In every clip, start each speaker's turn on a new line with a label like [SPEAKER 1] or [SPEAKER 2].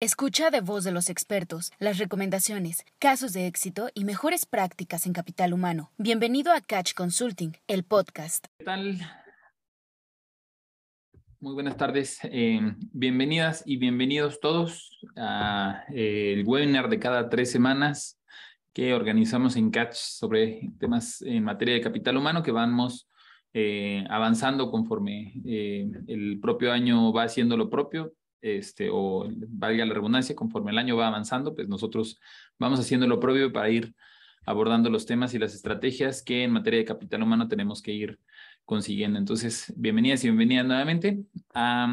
[SPEAKER 1] Escucha de voz de los expertos las recomendaciones, casos de éxito y mejores prácticas en capital humano. Bienvenido a Catch Consulting, el podcast.
[SPEAKER 2] ¿Qué tal? Muy buenas tardes. Eh, bienvenidas y bienvenidos todos a eh, el webinar de cada tres semanas que organizamos en Catch sobre temas en materia de capital humano que vamos eh, avanzando conforme el propio año va haciendo lo propio este, o valga la redundancia, conforme el año va avanzando, pues nosotros vamos haciendo lo propio para ir abordando los temas y las estrategias que en materia de capital humano tenemos que ir consiguiendo. Entonces, bienvenidas y bienvenidas nuevamente a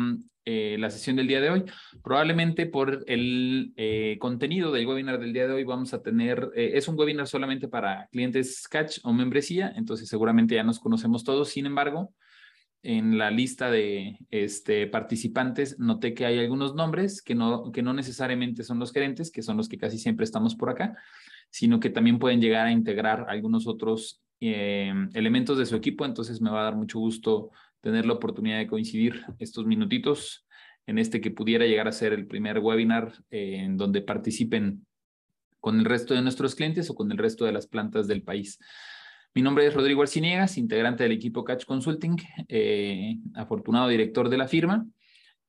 [SPEAKER 2] eh, la sesión del día de hoy. Probablemente por el eh, contenido del webinar del día de hoy vamos a tener, eh, es un webinar solamente para clientes Catch o membresía, entonces seguramente ya nos conocemos todos. Sin embargo, en la lista de este, participantes noté que hay algunos nombres que no, que no necesariamente son los gerentes, que son los que casi siempre estamos por acá, sino que también pueden llegar a integrar algunos otros eh, elementos de su equipo. Entonces me va a dar mucho gusto tener la oportunidad de coincidir estos minutitos en este que pudiera llegar a ser el primer webinar eh, en donde participen con el resto de nuestros clientes o con el resto de las plantas del país. Mi nombre es Rodrigo Arciniegas, integrante del equipo Catch Consulting, eh, afortunado director de la firma,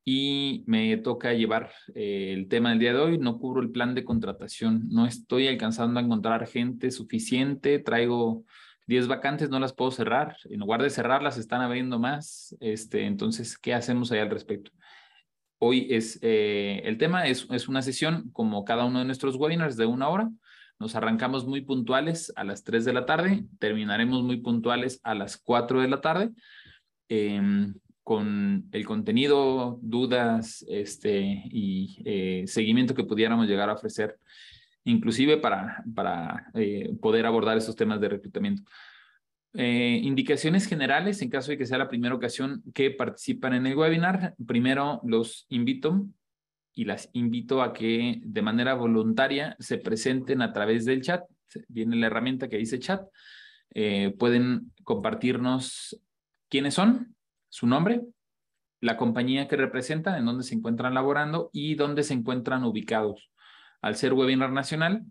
[SPEAKER 2] y me toca llevar eh, el tema del día de hoy. No cubro el plan de contratación, no estoy alcanzando a encontrar gente suficiente, traigo 10 vacantes, no las puedo cerrar. En lugar de cerrarlas, están habiendo más. Este, entonces, ¿qué hacemos ahí al respecto? Hoy es eh, el tema, es, es una sesión como cada uno de nuestros webinars de una hora nos arrancamos muy puntuales a las 3 de la tarde, terminaremos muy puntuales a las 4 de la tarde. Em, con el contenido, dudas este, y eh, seguimiento que pudiéramos llegar a ofrecer, inclusive para, para eh, poder abordar esos temas de reclutamiento. Eh, indicaciones generales en caso de que sea la primera ocasión que participan en el webinar. Primero, los invito y las invito a que de manera voluntaria se presenten a través del chat. Viene la herramienta que dice chat. Eh, pueden compartirnos quiénes son, su nombre, la compañía que representan, en dónde se encuentran laborando y dónde se encuentran ubicados. Al ser webinar nacional,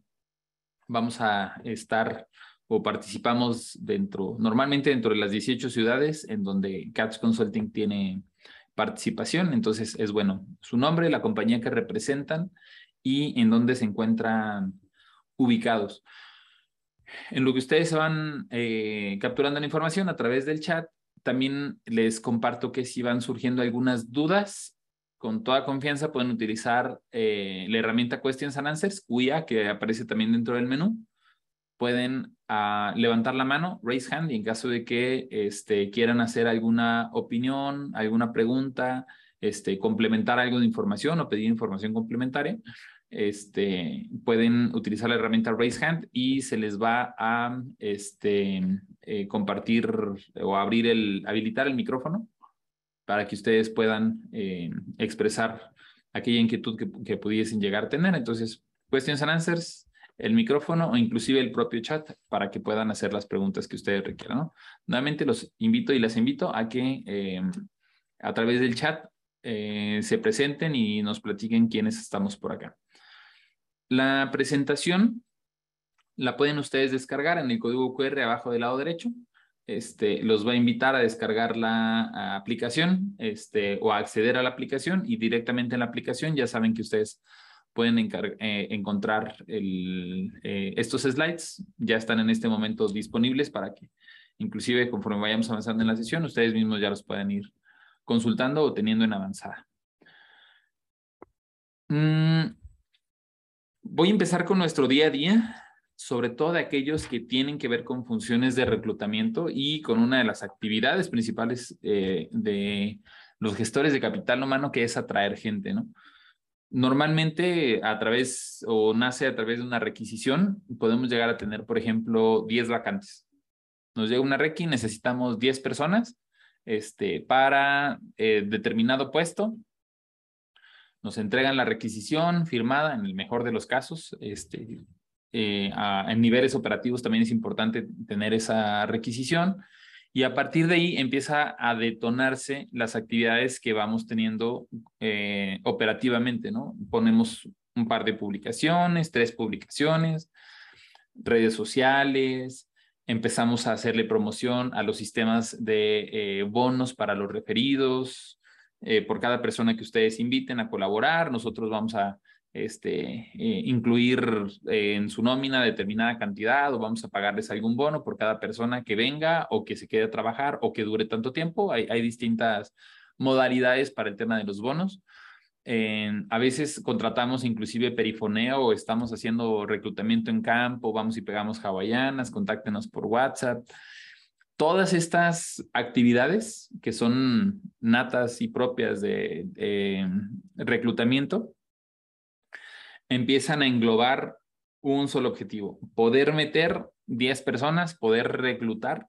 [SPEAKER 2] vamos a estar o participamos dentro, normalmente dentro de las 18 ciudades en donde Catch Consulting tiene participación. Entonces es bueno su nombre, la compañía que representan y en dónde se encuentran ubicados. En lo que ustedes van eh, capturando la información a través del chat, también les comparto que si van surgiendo algunas dudas, con toda confianza pueden utilizar eh, la herramienta Questions and Answers, UIA, que aparece también dentro del menú pueden ah, levantar la mano, raise hand, y en caso de que este, quieran hacer alguna opinión, alguna pregunta, este, complementar algo de información o pedir información complementaria, este, pueden utilizar la herramienta Raise Hand y se les va a este, eh, compartir o abrir el, habilitar el micrófono para que ustedes puedan eh, expresar aquella inquietud que, que pudiesen llegar a tener. Entonces, questions and answers, el micrófono o inclusive el propio chat para que puedan hacer las preguntas que ustedes requieran. Nuevamente los invito y las invito a que eh, a través del chat eh, se presenten y nos platiquen quiénes estamos por acá. La presentación la pueden ustedes descargar en el código QR abajo del lado derecho. Este, los va a invitar a descargar la aplicación este, o a acceder a la aplicación y directamente en la aplicación ya saben que ustedes pueden eh, encontrar eh, estos slides. Ya están en este momento disponibles para que inclusive conforme vayamos avanzando en la sesión, ustedes mismos ya los puedan ir consultando o teniendo en avanzada. Mm, voy a empezar con nuestro día a día, sobre todo de aquellos que tienen que ver con funciones de reclutamiento y con una de las actividades principales eh, de los gestores de capital humano, que es atraer gente, ¿no? Normalmente a través o nace a través de una requisición, podemos llegar a tener, por ejemplo, 10 vacantes. Nos llega una requi, necesitamos 10 personas este, para eh, determinado puesto. Nos entregan la requisición firmada en el mejor de los casos. Este, eh, en niveles operativos también es importante tener esa requisición Y a partir de ahí empieza a detonarse las actividades que vamos teniendo eh, operativamente, ¿no? Ponemos un par de publicaciones, tres publicaciones, redes sociales, empezamos a hacerle promoción a los sistemas de eh, bonos para los referidos. Eh, por cada persona que ustedes inviten a colaborar, nosotros vamos a este, eh, incluir eh, en su nómina determinada cantidad o vamos a pagarles algún bono por cada persona que venga o que se quede a trabajar o que dure tanto tiempo. Hay, distintas modalidades para el tema de los bonos. a veces contratamos inclusive perifoneo o estamos haciendo reclutamiento en campo, vamos y pegamos hawaianas, contáctenos por WhatsApp. Todas estas actividades que son natas y propias de reclutamiento, empiezan a englobar un solo objetivo, poder meter 10 personas, poder reclutar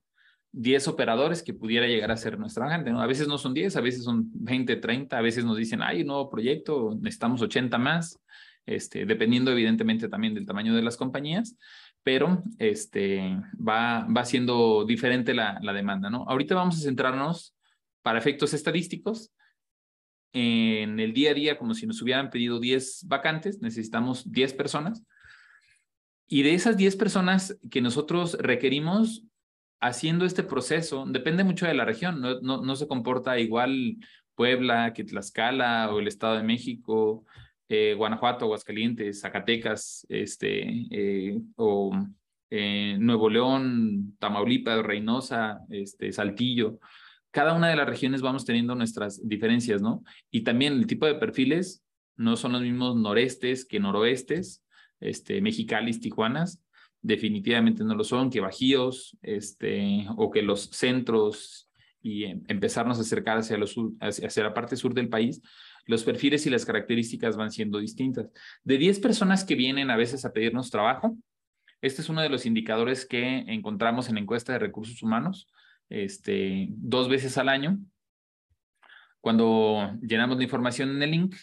[SPEAKER 2] 10 operadores que pudiera llegar a ser nuestra gente. A veces no son 10, a veces son 20, 30, a veces nos dicen, hay un nuevo proyecto, necesitamos 80 más, este, dependiendo evidentemente también del tamaño de las compañías, pero este, va, va siendo diferente la, la demanda. ¿no? Ahorita vamos a centrarnos para efectos estadísticos en el día a día como si nos hubieran pedido 10 vacantes, necesitamos 10 personas. Y de esas 10 personas que nosotros requerimos haciendo este proceso, depende mucho de la región, no, no, no se comporta igual Puebla que Tlaxcala o el Estado de México, eh, Guanajuato, Aguascalientes, Zacatecas, este, eh, o eh, Nuevo León, Tamaulipas, Reynosa, este, Saltillo cada una de las regiones vamos teniendo nuestras diferencias, ¿no? Y también el tipo de perfiles no son los mismos norestes que noroestes, este, mexicalis, tijuanas, definitivamente no lo son, que bajíos, este, o que los centros y em, empezarnos a acercar hacia, los, hacia la parte sur del país, los perfiles y las características van siendo distintas. De 10 personas que vienen a veces a pedirnos trabajo, este es uno de los indicadores que encontramos en encuesta de recursos humanos este, dos veces al año. Cuando llenamos la información en el link,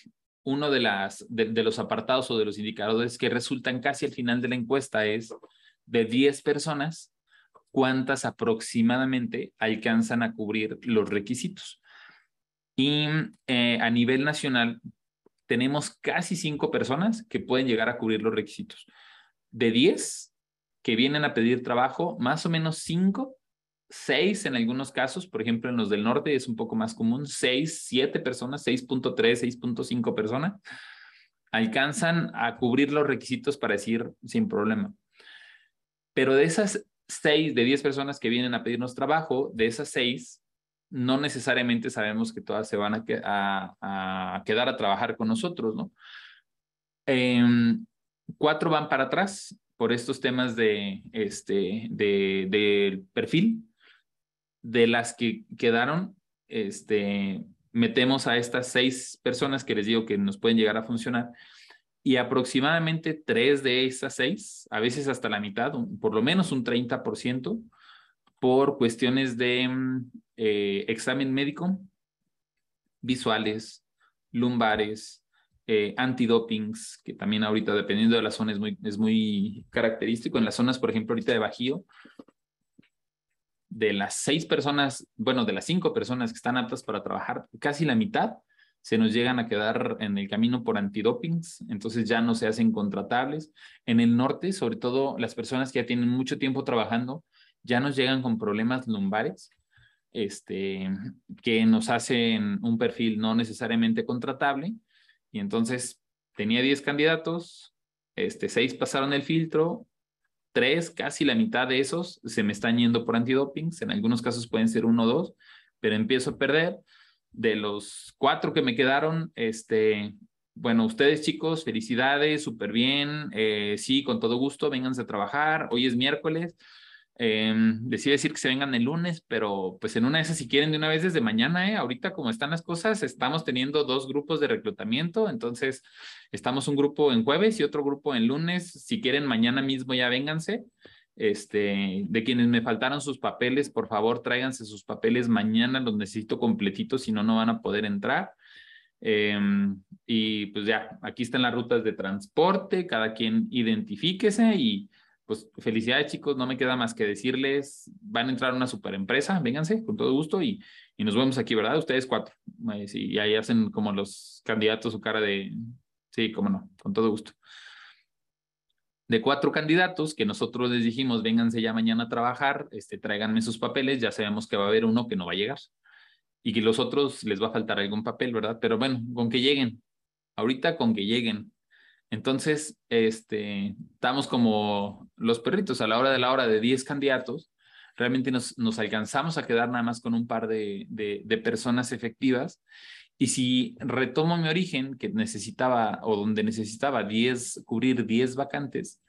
[SPEAKER 2] uno de, las, de, los apartados o de los indicadores que resultan casi al final de la encuesta es de 10 personas, cuántas aproximadamente alcanzan a cubrir los requisitos. Y eh, a nivel nacional, tenemos casi cinco personas que pueden llegar a cubrir los requisitos. De 10 que vienen a pedir trabajo, más o menos cinco 6 en algunos casos, por ejemplo, en los del norte es un poco más común, 6, 7 personas, 6.3, 6.5 personas, alcanzan a cubrir los requisitos para decir sin problema. Pero de esas 6 de 10 personas que vienen a pedirnos trabajo, de esas 6, no necesariamente sabemos que todas se van a, a, a quedar a trabajar con nosotros, ¿no? Eh, cuatro van para atrás por estos temas de, este, de, de perfil de las que quedaron, este, metemos a estas seis personas que les digo que nos pueden llegar a funcionar y aproximadamente tres de esas seis, a veces hasta la mitad, por lo menos un 30%, por cuestiones de mm, eh, examen médico, visuales, lumbares, eh, antidopings, que también ahorita dependiendo de la zona es muy, es muy característico. En las zonas, por ejemplo, ahorita de Bajío, de las seis personas, bueno, de las cinco personas que están aptas para trabajar, casi la mitad se nos llegan a quedar en el camino por antidopings, entonces ya no se hacen contratables. En el norte, sobre todo las personas que ya tienen mucho tiempo trabajando, ya nos llegan con problemas lumbares, este, que nos hacen un perfil no necesariamente contratable. Y entonces tenía 10 candidatos, este, seis pasaron el filtro, tres, casi la mitad de esos se me están yendo por antidopings, en algunos casos pueden ser uno o dos, pero empiezo a perder. De los cuatro que me quedaron, este, bueno, ustedes chicos, felicidades, súper bien, eh, sí, con todo gusto, vénganse a trabajar, hoy es miércoles, eh, decir que se vengan el lunes, pero pues en una de esas, si quieren de una vez desde mañana, ¿eh? ahorita como están las cosas, estamos teniendo dos grupos de reclutamiento, entonces estamos un grupo en jueves y otro grupo en lunes. Si quieren mañana mismo ya vénganse. Este, de quienes me faltaron sus papeles, por favor tráiganse sus papeles mañana, los necesito completitos, si no, no van a poder entrar. Em, y pues ya, aquí están las rutas de transporte, cada quien identifíquese y pues felicidades chicos, no me queda más que decirles, van a entrar a una super empresa, vénganse con todo gusto y, y nos vemos aquí, ¿verdad? Ustedes cuatro. Y ahí hacen como los candidatos su cara de, sí, cómo no, con todo gusto. De cuatro candidatos que nosotros les dijimos, vénganse ya mañana a trabajar, este, tráiganme sus papeles, ya sabemos que va a haber uno que no va a llegar y que los otros les va a faltar algún papel, ¿verdad? Pero bueno, con que lleguen, ahorita con que lleguen, entonces, este, estamos como los perritos a la hora de la hora de 10 candidatos, realmente nos, nos alcanzamos a quedar nada más con un par de, de, personas efectivas. Y si retomo mi origen, que necesitaba o donde necesitaba 10, cubrir 10 vacantes,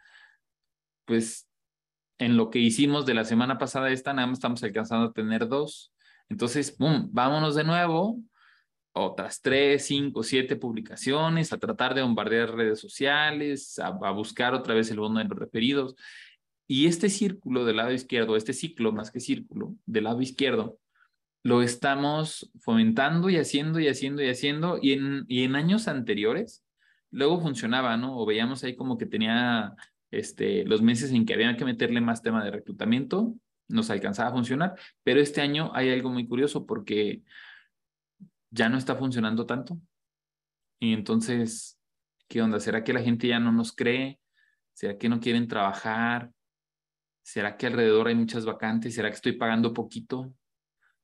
[SPEAKER 2] pues en lo que hicimos de la semana pasada esta, nada más estamos alcanzando a tener dos. Entonces, ¡pum! Vámonos de nuevo otras tres, cinco, siete publicaciones, a tratar de bombardear redes sociales, a, buscar otra vez el bono de los referidos. Y este círculo del lado izquierdo, este ciclo más que círculo del lado izquierdo, lo estamos fomentando y haciendo y haciendo y haciendo. Y en, y en años anteriores, luego funcionaba, ¿no? O veíamos ahí como que tenía este, los meses en que había que meterle más tema de reclutamiento, nos alcanzaba a funcionar. Pero este año hay algo muy curioso porque ya no está funcionando tanto. Y entonces, ¿qué onda? ¿Será que la gente ya no nos cree? ¿Será que no quieren trabajar? ¿Será que alrededor hay muchas vacantes? ¿Será que estoy pagando poquito?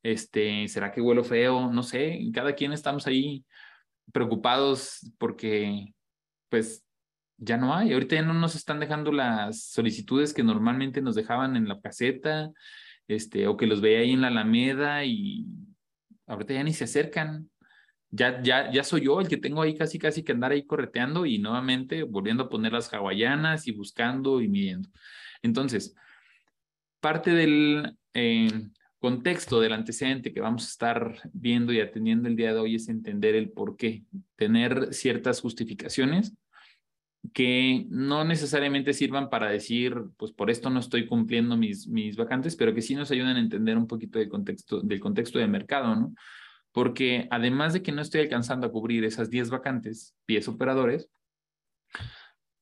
[SPEAKER 2] Este, ¿será que huelo feo? No sé, cada quien estamos ahí preocupados porque pues ya no hay. Ahorita ya no nos están dejando las solicitudes que normalmente nos dejaban en la caseta, este, o que los veía ahí en la Alameda y ahorita ya ni se acercan. Ya, ya, ya soy yo el que tengo ahí casi, casi que andar ahí correteando y nuevamente volviendo a poner las hawaianas y buscando y midiendo. Entonces, parte del eh, contexto del antecedente que vamos a estar viendo y atendiendo el día de hoy es entender el por qué, tener ciertas justificaciones que no necesariamente sirvan para decir, pues por esto no estoy cumpliendo mis, mis vacantes, pero que sí nos ayudan a entender un poquito del contexto, del contexto de mercado, ¿no? Porque además de que no estoy alcanzando a cubrir esas 10 vacantes, pies operadores,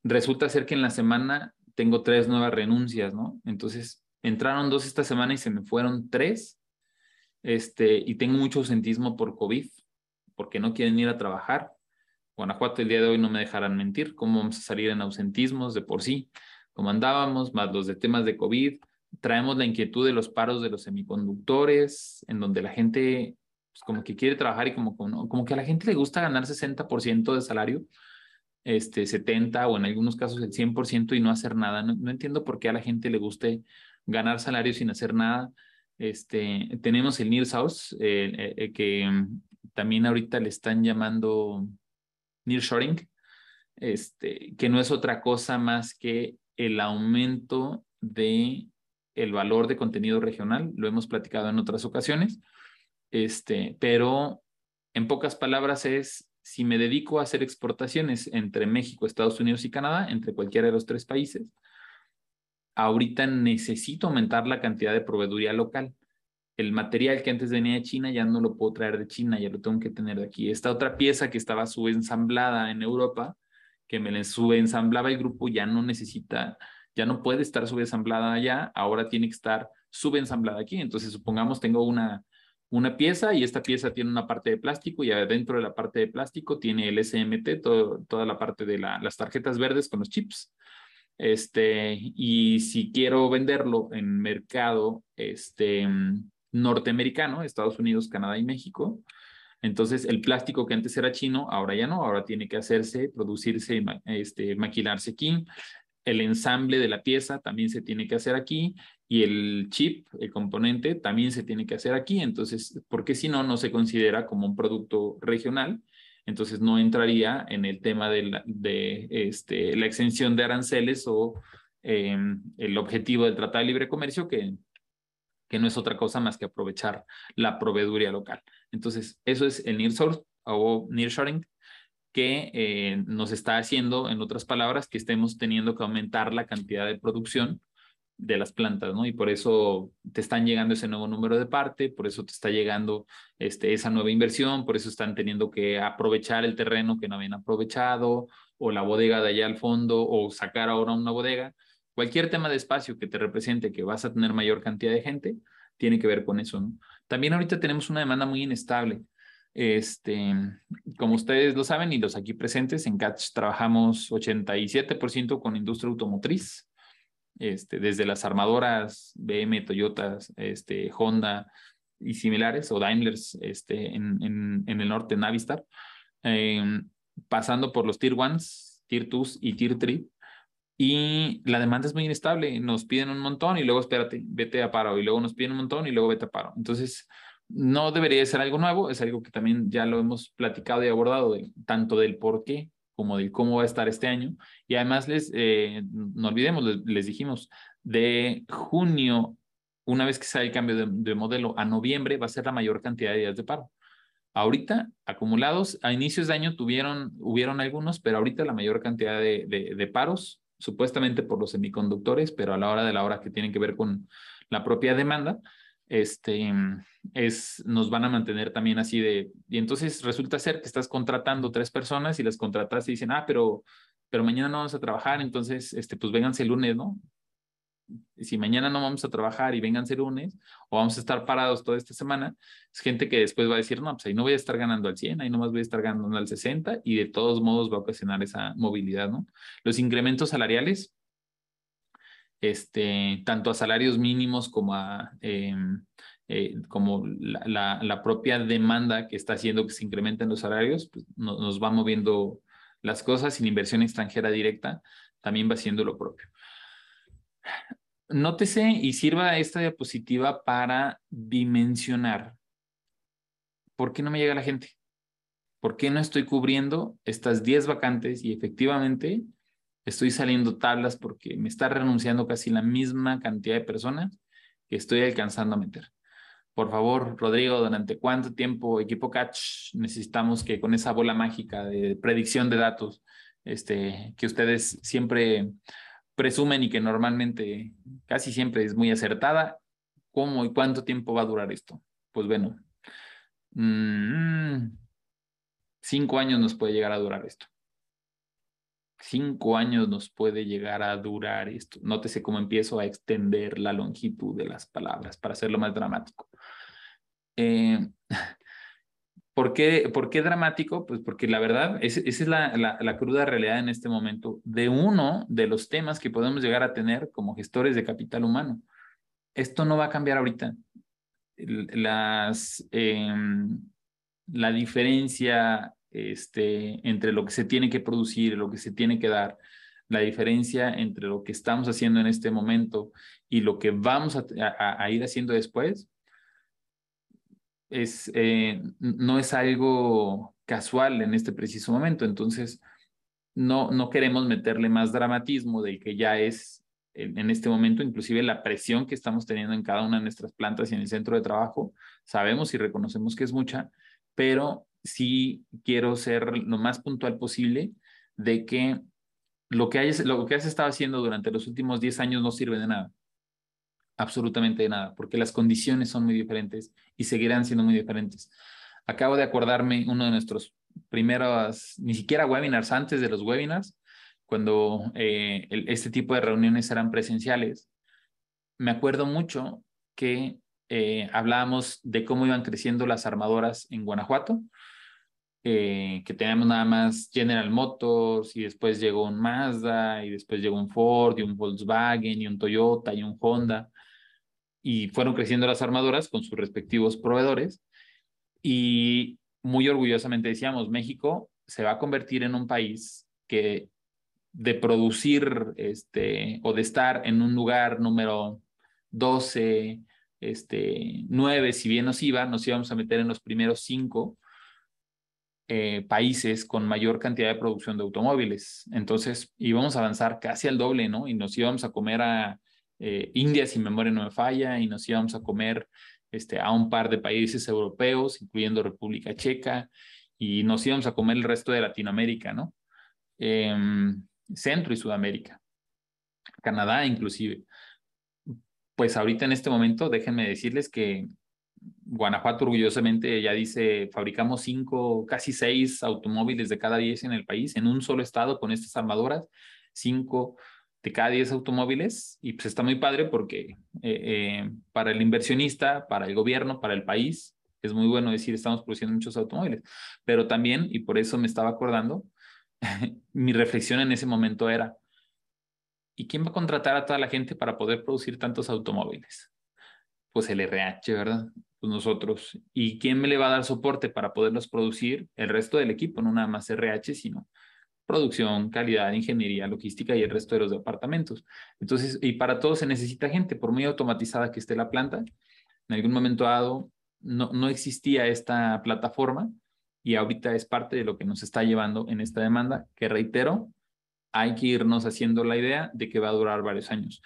[SPEAKER 2] resulta ser que en la semana tengo tres nuevas renuncias, ¿no? Entonces, entraron dos esta semana y se me fueron tres, este, y tengo mucho ausentismo por COVID, porque no quieren ir a trabajar Guanajuato el día de hoy no me dejarán mentir, cómo vamos a salir en ausentismos de por sí, como andábamos, más los de temas de COVID, traemos la inquietud de los paros de los semiconductores, en donde la gente pues, como que quiere trabajar y como, como, que a la gente le gusta ganar 60% de salario, este 70 o en algunos casos el 100% y no hacer nada. No, entiendo por qué a la gente le guste ganar salario sin hacer nada. Este, tenemos el Nearsource, eh, eh, eh, que también ahorita le están llamando nearshoring, este, que no es otra cosa más que el aumento de el valor de contenido regional, lo hemos platicado en otras ocasiones, este, pero en pocas palabras es si me dedico a hacer exportaciones entre México, Estados Unidos y Canadá, entre cualquiera de los tres países, ahorita necesito aumentar la cantidad de proveeduría local el material que antes venía de China ya no lo puedo traer de China, ya lo tengo que tener de aquí. Esta otra pieza que estaba subensamblada en Europa, que me la subensamblaba el grupo, ya no necesita, ya no puede estar subensamblada allá, ahora tiene que estar subensamblada aquí. Entonces, supongamos tengo una, una pieza y esta pieza tiene una parte de plástico y adentro de la parte de plástico tiene el SMT, toda la parte de las tarjetas verdes con los chips. Este, y si quiero venderlo en mercado, este, norteamericano, Estados Unidos, Canadá y México. Entonces, el plástico que antes era chino, ahora ya no, ahora tiene que hacerse, producirse, este, maquilarse aquí. El ensamble de la pieza también se tiene que hacer aquí y el chip, el componente, también se tiene que hacer aquí. Entonces, porque si no, no se considera como un producto regional. Entonces, no entraría en el tema de la, de, este, la exención de aranceles o em, el objetivo del Tratado de Libre Comercio, que que no es otra cosa más que aprovechar la proveeduría local. Entonces, eso es el nearshore o nearshoring que eh, nos está haciendo, en otras palabras, que estemos teniendo que aumentar la cantidad de producción de las plantas, ¿no? Y por eso te están llegando ese nuevo número de parte, por eso te está llegando este, esa nueva inversión, por eso están teniendo que aprovechar el terreno que no habían aprovechado, o la bodega de allá al fondo, o sacar ahora una bodega, Cualquier tema de espacio que te represente que vas a tener mayor cantidad de gente, tiene que ver con eso. También ahorita tenemos una demanda muy inestable. Este, como ustedes lo saben y los aquí presentes, en Catch trabajamos 87% con industria automotriz, este, desde las armadoras BM, Toyota, este, Honda y similares, o Daimlers este, en, el norte, Navistar, eh, pasando por los Tier 1, Tier 2 y Tier 3. Y la demanda es muy inestable, nos piden un montón y luego espérate, vete a paro, y luego nos piden un montón y luego vete a paro. Entonces, no debería ser algo nuevo, es algo que también ya lo hemos platicado y abordado, tanto del por qué como de cómo va a estar este año. Y además, les, eh, no olvidemos, les, dijimos, de junio, una vez que sale el cambio de, modelo, a noviembre va a ser la mayor cantidad de días de paro. Ahorita, acumulados, a inicios de año tuvieron, hubieron algunos, pero ahorita la mayor cantidad de, de paros, supuestamente por los semiconductores, pero a la hora de la hora que tienen que ver con la propia demanda, este, es, nos van a mantener también así de, y entonces resulta ser que estás contratando tres personas y las contratas y dicen, ah, pero, pero mañana no vamos a trabajar, entonces, este, pues vénganse el lunes, ¿no? Si mañana no vamos a trabajar y vénganse el lunes, o vamos a estar parados toda esta semana, es gente que después va a decir, no, pues ahí no voy a estar ganando al 100, ahí nomás voy a estar ganando al 60, y de todos modos va a ocasionar esa movilidad, ¿no? Los incrementos salariales, este, tanto a salarios mínimos como a em, eh, como la, la, propia demanda que está haciendo que se incrementen los salarios, pues nos va moviendo las cosas sin inversión extranjera directa, también va haciendo lo propio. Nótese y sirva esta diapositiva para dimensionar por qué no me llega la gente, por qué no estoy cubriendo estas 10 vacantes y efectivamente estoy saliendo tablas porque me está renunciando casi la misma cantidad de personas que estoy alcanzando a meter. Por favor, Rodrigo, ¿durante cuánto tiempo equipo Catch necesitamos que con esa bola mágica de predicción de datos este, que ustedes siempre presumen y que normalmente casi siempre es muy acertada, ¿cómo y cuánto tiempo va a durar esto? Pues bueno, mm, cinco años nos puede llegar a durar esto cinco años nos puede llegar a durar esto. Nótese cómo empiezo a extender la longitud de las palabras para hacerlo más dramático. Eh, ¿por, qué, ¿Por qué dramático? Pues porque la verdad, esa es la, la, cruda realidad en este momento de uno de los temas que podemos llegar a tener como gestores de capital humano. Esto no va a cambiar ahorita. Las, em, la diferencia este, entre lo que se tiene que producir, lo que se tiene que dar, la diferencia entre lo que estamos haciendo en este momento y lo que vamos a, ir haciendo después, es, eh, no es algo casual en este preciso momento. Entonces, no, no queremos meterle más dramatismo del que ya es en, este momento, inclusive la presión que estamos teniendo en cada una de nuestras plantas y en el centro de trabajo, sabemos y reconocemos que es mucha, pero sí quiero ser lo más puntual posible de que lo que, hayas, lo que has estado haciendo durante los últimos 10 años no sirve de nada. Absolutamente de nada, porque las condiciones son muy diferentes y seguirán siendo muy diferentes. Acabo de acordarme uno de nuestros primeros, ni siquiera webinars, antes de los webinars, cuando eh, este tipo de reuniones eran presenciales. Me acuerdo mucho que eh, hablábamos de cómo iban creciendo las armadoras en Guanajuato eh, que teníamos nada más General Motors y después llegó un Mazda y después llegó un Ford y un Volkswagen y un Toyota y un Honda y fueron creciendo las armadoras con sus respectivos proveedores y muy orgullosamente decíamos, México se va a convertir en un país que de producir este, o de estar en un lugar número 12, este, 9, si bien nos iba, nos íbamos a meter en los primeros 5 eh, países con mayor cantidad de producción de automóviles. Entonces íbamos a avanzar casi al doble, ¿no? Y nos íbamos a comer a eh, India, si memoria no me falla, y nos íbamos a comer este, a un par de países europeos, incluyendo República Checa, y nos íbamos a comer el resto de Latinoamérica, ¿no? Em, Centro y Sudamérica, Canadá inclusive. Pues ahorita en este momento, déjenme decirles que Guanajuato orgullosamente ya dice, fabricamos cinco, casi seis automóviles de cada diez en el país, en un solo estado con estas armadoras, cinco de cada 10 automóviles y pues está muy padre porque eh, para el inversionista, para el gobierno, para el país, es muy bueno decir estamos produciendo muchos automóviles, pero también, y por eso me estaba acordando, mi reflexión en ese momento era, ¿y quién va a contratar a toda la gente para poder producir tantos automóviles? Pues el RH, ¿verdad? Pues nosotros. ¿Y quién me le va a dar soporte para poderlos producir? El resto del equipo, no nada más RH, sino producción, calidad, ingeniería, logística y el resto de los departamentos. Entonces, y para todo se necesita gente, por muy automatizada que esté la planta, en algún momento dado no, no existía esta plataforma y ahorita es parte de lo que nos está llevando en esta demanda, que reitero, hay que irnos haciendo la idea de que va a durar varios años.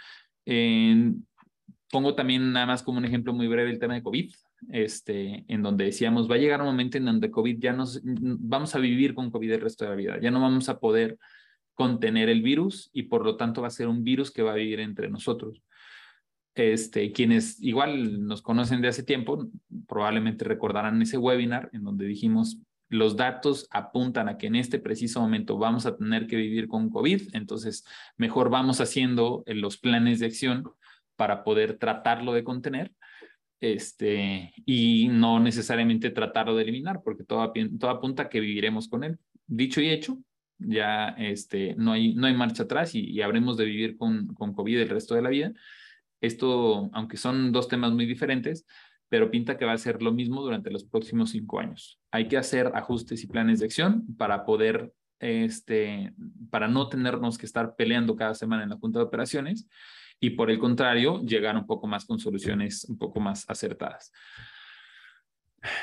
[SPEAKER 2] pongo también nada más como un ejemplo muy breve el tema de COVID, este, en donde decíamos, va a llegar un momento en donde COVID ya nos, vamos a vivir con COVID el resto de la vida, ya no vamos a poder contener el virus y por lo tanto va a ser un virus que va a vivir entre nosotros. Este, quienes igual nos conocen de hace tiempo, probablemente recordarán ese webinar en donde dijimos, los datos apuntan a que en este preciso momento vamos a tener que vivir con COVID, entonces mejor vamos haciendo eh, los planes de acción para poder tratarlo de contener este, y no necesariamente tratarlo de eliminar, porque todo, todo apunta que viviremos con él. Dicho y hecho, ya este, no, hay, no hay marcha atrás y, y habremos de vivir con, con COVID el resto de la vida. Esto, aunque son dos temas muy diferentes, pero pinta que va a ser lo mismo durante los próximos cinco años. Hay que hacer ajustes y planes de acción para poder, este, para no tenernos que estar peleando cada semana en la Junta de Operaciones y por el contrario, llegar un poco más con soluciones un poco más acertadas.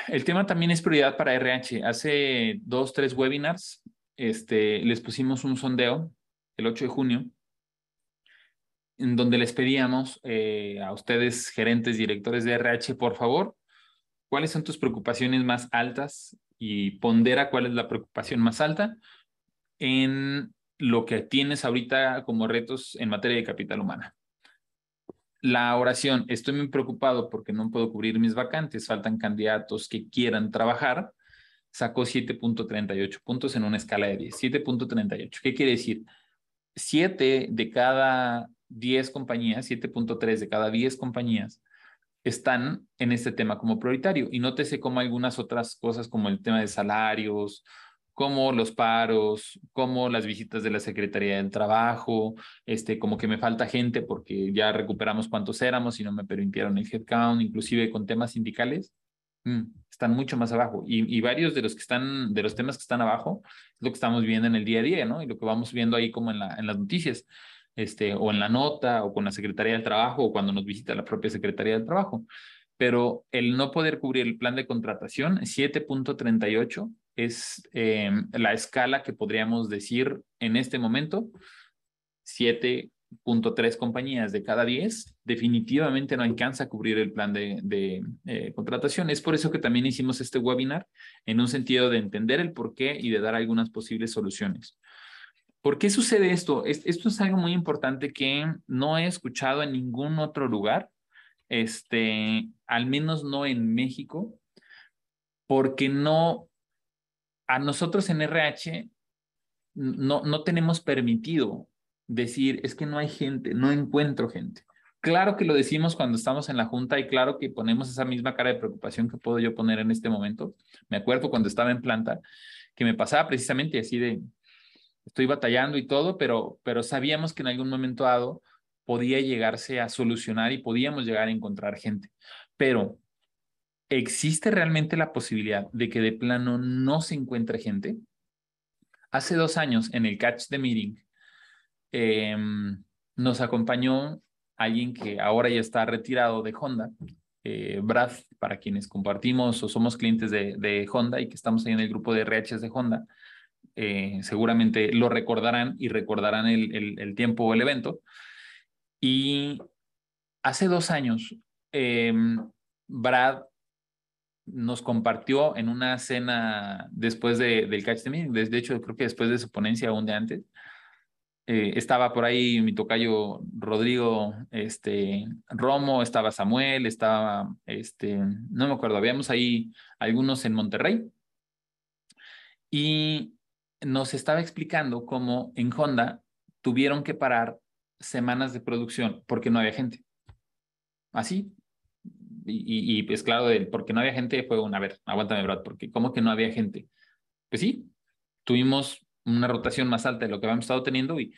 [SPEAKER 2] El tema también es prioridad para RH. Hace dos, tres webinars, este, les pusimos un sondeo el 8 de junio en donde les pedíamos eh, a ustedes, gerentes, directores de RH, por favor, ¿cuáles son tus preocupaciones más altas? Y pondera cuál es la preocupación más alta en lo que tienes ahorita como retos en materia de capital humana. La oración, estoy muy preocupado porque no puedo cubrir mis vacantes, faltan candidatos que quieran trabajar, sacó 7.38 puntos en una escala de 10. 7.38. ¿Qué quiere decir? 7 de cada 10 compañías, 7.3 de cada 10 compañías están en este tema como prioritario. Y nótese como algunas otras cosas como el tema de salarios, como los paros, como las visitas de la Secretaría del Trabajo, este, como que me falta gente porque ya recuperamos cuántos éramos y no me permitieron el headcount, inclusive con temas sindicales, mm, están mucho más abajo. Y, y, varios de los que están, de los temas que están abajo, es lo que estamos viendo en el día a día, ¿no? Y lo que vamos viendo ahí como en, la, en las noticias este, o en la nota, o con la Secretaría del Trabajo, o cuando nos visita la propia Secretaría del Trabajo. Pero el no poder cubrir el plan de contratación, 7.38, es em, la escala que podríamos decir en este momento, 7.3 compañías de cada 10 definitivamente no alcanza a cubrir el plan de, de eh, contratación. Es por eso que también hicimos este webinar en un sentido de entender el por qué y de dar algunas posibles soluciones. ¿Por qué sucede esto? Esto es algo muy importante que no he escuchado en ningún otro lugar, este, al menos no en México, porque no, a nosotros en RH no, no tenemos permitido decir, es que no hay gente, no encuentro gente. Claro que lo decimos cuando estamos en la junta y claro que ponemos esa misma cara de preocupación que puedo yo poner en este momento. Me acuerdo cuando estaba en planta que me pasaba precisamente así de, estoy batallando y todo, pero, pero sabíamos que en algún momento dado podía llegarse a solucionar y podíamos llegar a encontrar gente. Pero, ¿existe realmente la posibilidad de que de plano no se encuentre gente? Hace dos años, en el Catch the Meeting, em, nos acompañó alguien que ahora ya está retirado de Honda, eh, Brad, para quienes compartimos o somos clientes de, de, Honda y que estamos ahí en el grupo de RHs de Honda. Eh, seguramente lo recordarán y recordarán el, el, tiempo o el evento. Y hace dos años, em, Brad nos compartió en una cena después de, del Catch the Meeting, de hecho creo que después de su ponencia un día antes, eh, estaba por ahí mi tocayo Rodrigo este, Romo, estaba Samuel, estaba, este, no me acuerdo, habíamos ahí algunos en Monterrey. Y nos estaba explicando cómo en Honda tuvieron que parar semanas de producción porque no había gente. Así. Y, y, pues claro, porque no había gente fue una, a ver, aguántame, Brad, porque ¿cómo que no había gente? Pues sí, tuvimos una rotación más alta de lo que habíamos estado teniendo y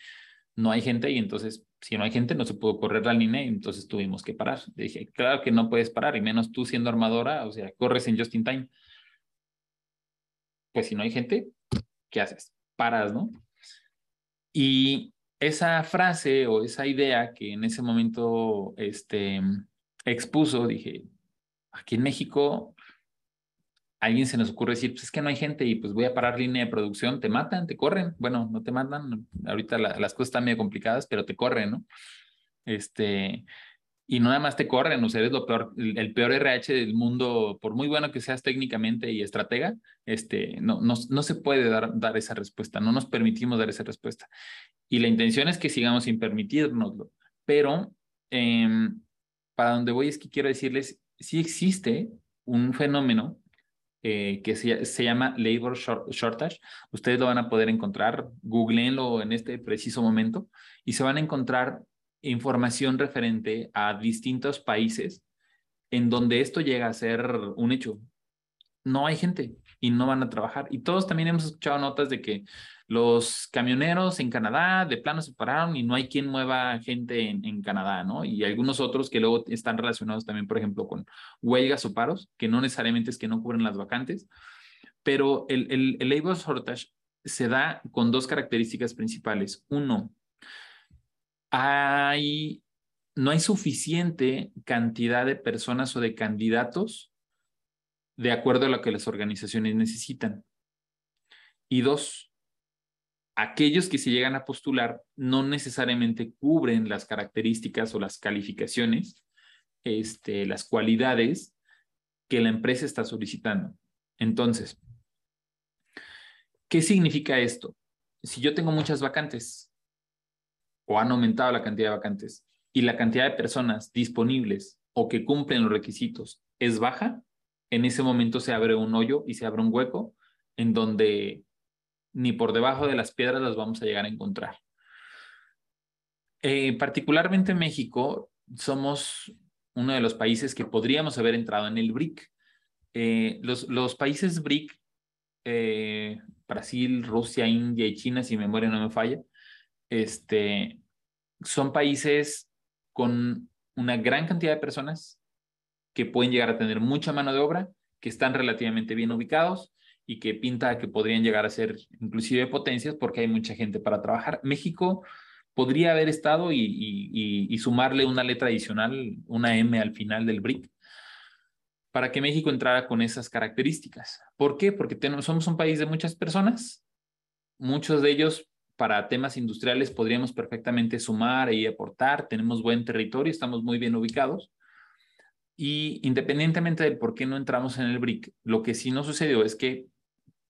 [SPEAKER 2] no hay gente y entonces si no hay gente no se pudo correr la línea y entonces tuvimos que parar. dije, claro que no puedes parar y menos tú siendo armadora, o sea, corres en just in time. Pues si no hay gente, ¿qué haces? Paras, ¿no? Y esa frase o esa idea que en ese momento este, expuso, dije, aquí en México alguien se nos ocurre decir, pues es que no hay gente y pues voy a parar línea de producción, te matan, te corren. Bueno, no te matan, ahorita las cosas están medio complicadas, pero te corren, ¿no? Este, y nada más te corren, o sea, eres el, peor RH del mundo, por muy bueno que seas técnicamente y estratega, este, no, no, no se puede dar, dar esa respuesta, no nos permitimos dar esa respuesta. Y la intención es que sigamos sin permitirnoslo, pero em, para donde voy es que quiero decirles, sí existe un fenómeno eh, que se, se, llama Labor Shortage. Ustedes lo van a poder encontrar, googleenlo en este preciso momento y se van a encontrar información referente a distintos países en donde esto llega a ser un hecho. No hay gente y no van a trabajar. Y todos también hemos escuchado notas de que los camioneros en Canadá de plano se pararon y no hay quien mueva gente en, Canadá, ¿no? Y algunos otros que luego están relacionados también, por ejemplo, con huelgas o paros, que no necesariamente es que no cubren las vacantes, pero el, el, el labor shortage se da con dos características principales. Uno, hay, no hay suficiente cantidad de personas o de candidatos de acuerdo a lo que las organizaciones necesitan. Y dos, aquellos que se llegan a postular no necesariamente cubren las características o las calificaciones, este, las cualidades que la empresa está solicitando. Entonces, ¿qué significa esto? Si yo tengo muchas vacantes o han aumentado la cantidad de vacantes y la cantidad de personas disponibles o que cumplen los requisitos es baja, en ese momento se abre un hoyo y se abre un hueco en donde ni por debajo de las piedras las vamos a llegar a encontrar. Eh, particularmente en México, somos uno de los países que podríamos haber entrado en el BRIC. Eh, los, países BRIC, eh, Brasil, Rusia, India y China, si mi memoria no me falla, este, son países con una gran cantidad de personas que pueden llegar a tener mucha mano de obra, que están relativamente bien ubicados y que pinta que podrían llegar a ser inclusive potencias porque hay mucha gente para trabajar. México podría haber estado y, sumarle una letra adicional, una M al final del BRIC, para que México entrara con esas características. ¿Por qué? Porque somos un país de muchas personas, muchos de ellos para temas industriales podríamos perfectamente sumar y aportar, tenemos buen territorio, estamos muy bien ubicados. Y independientemente del por qué no entramos en el BRIC, lo que sí nos sucedió es que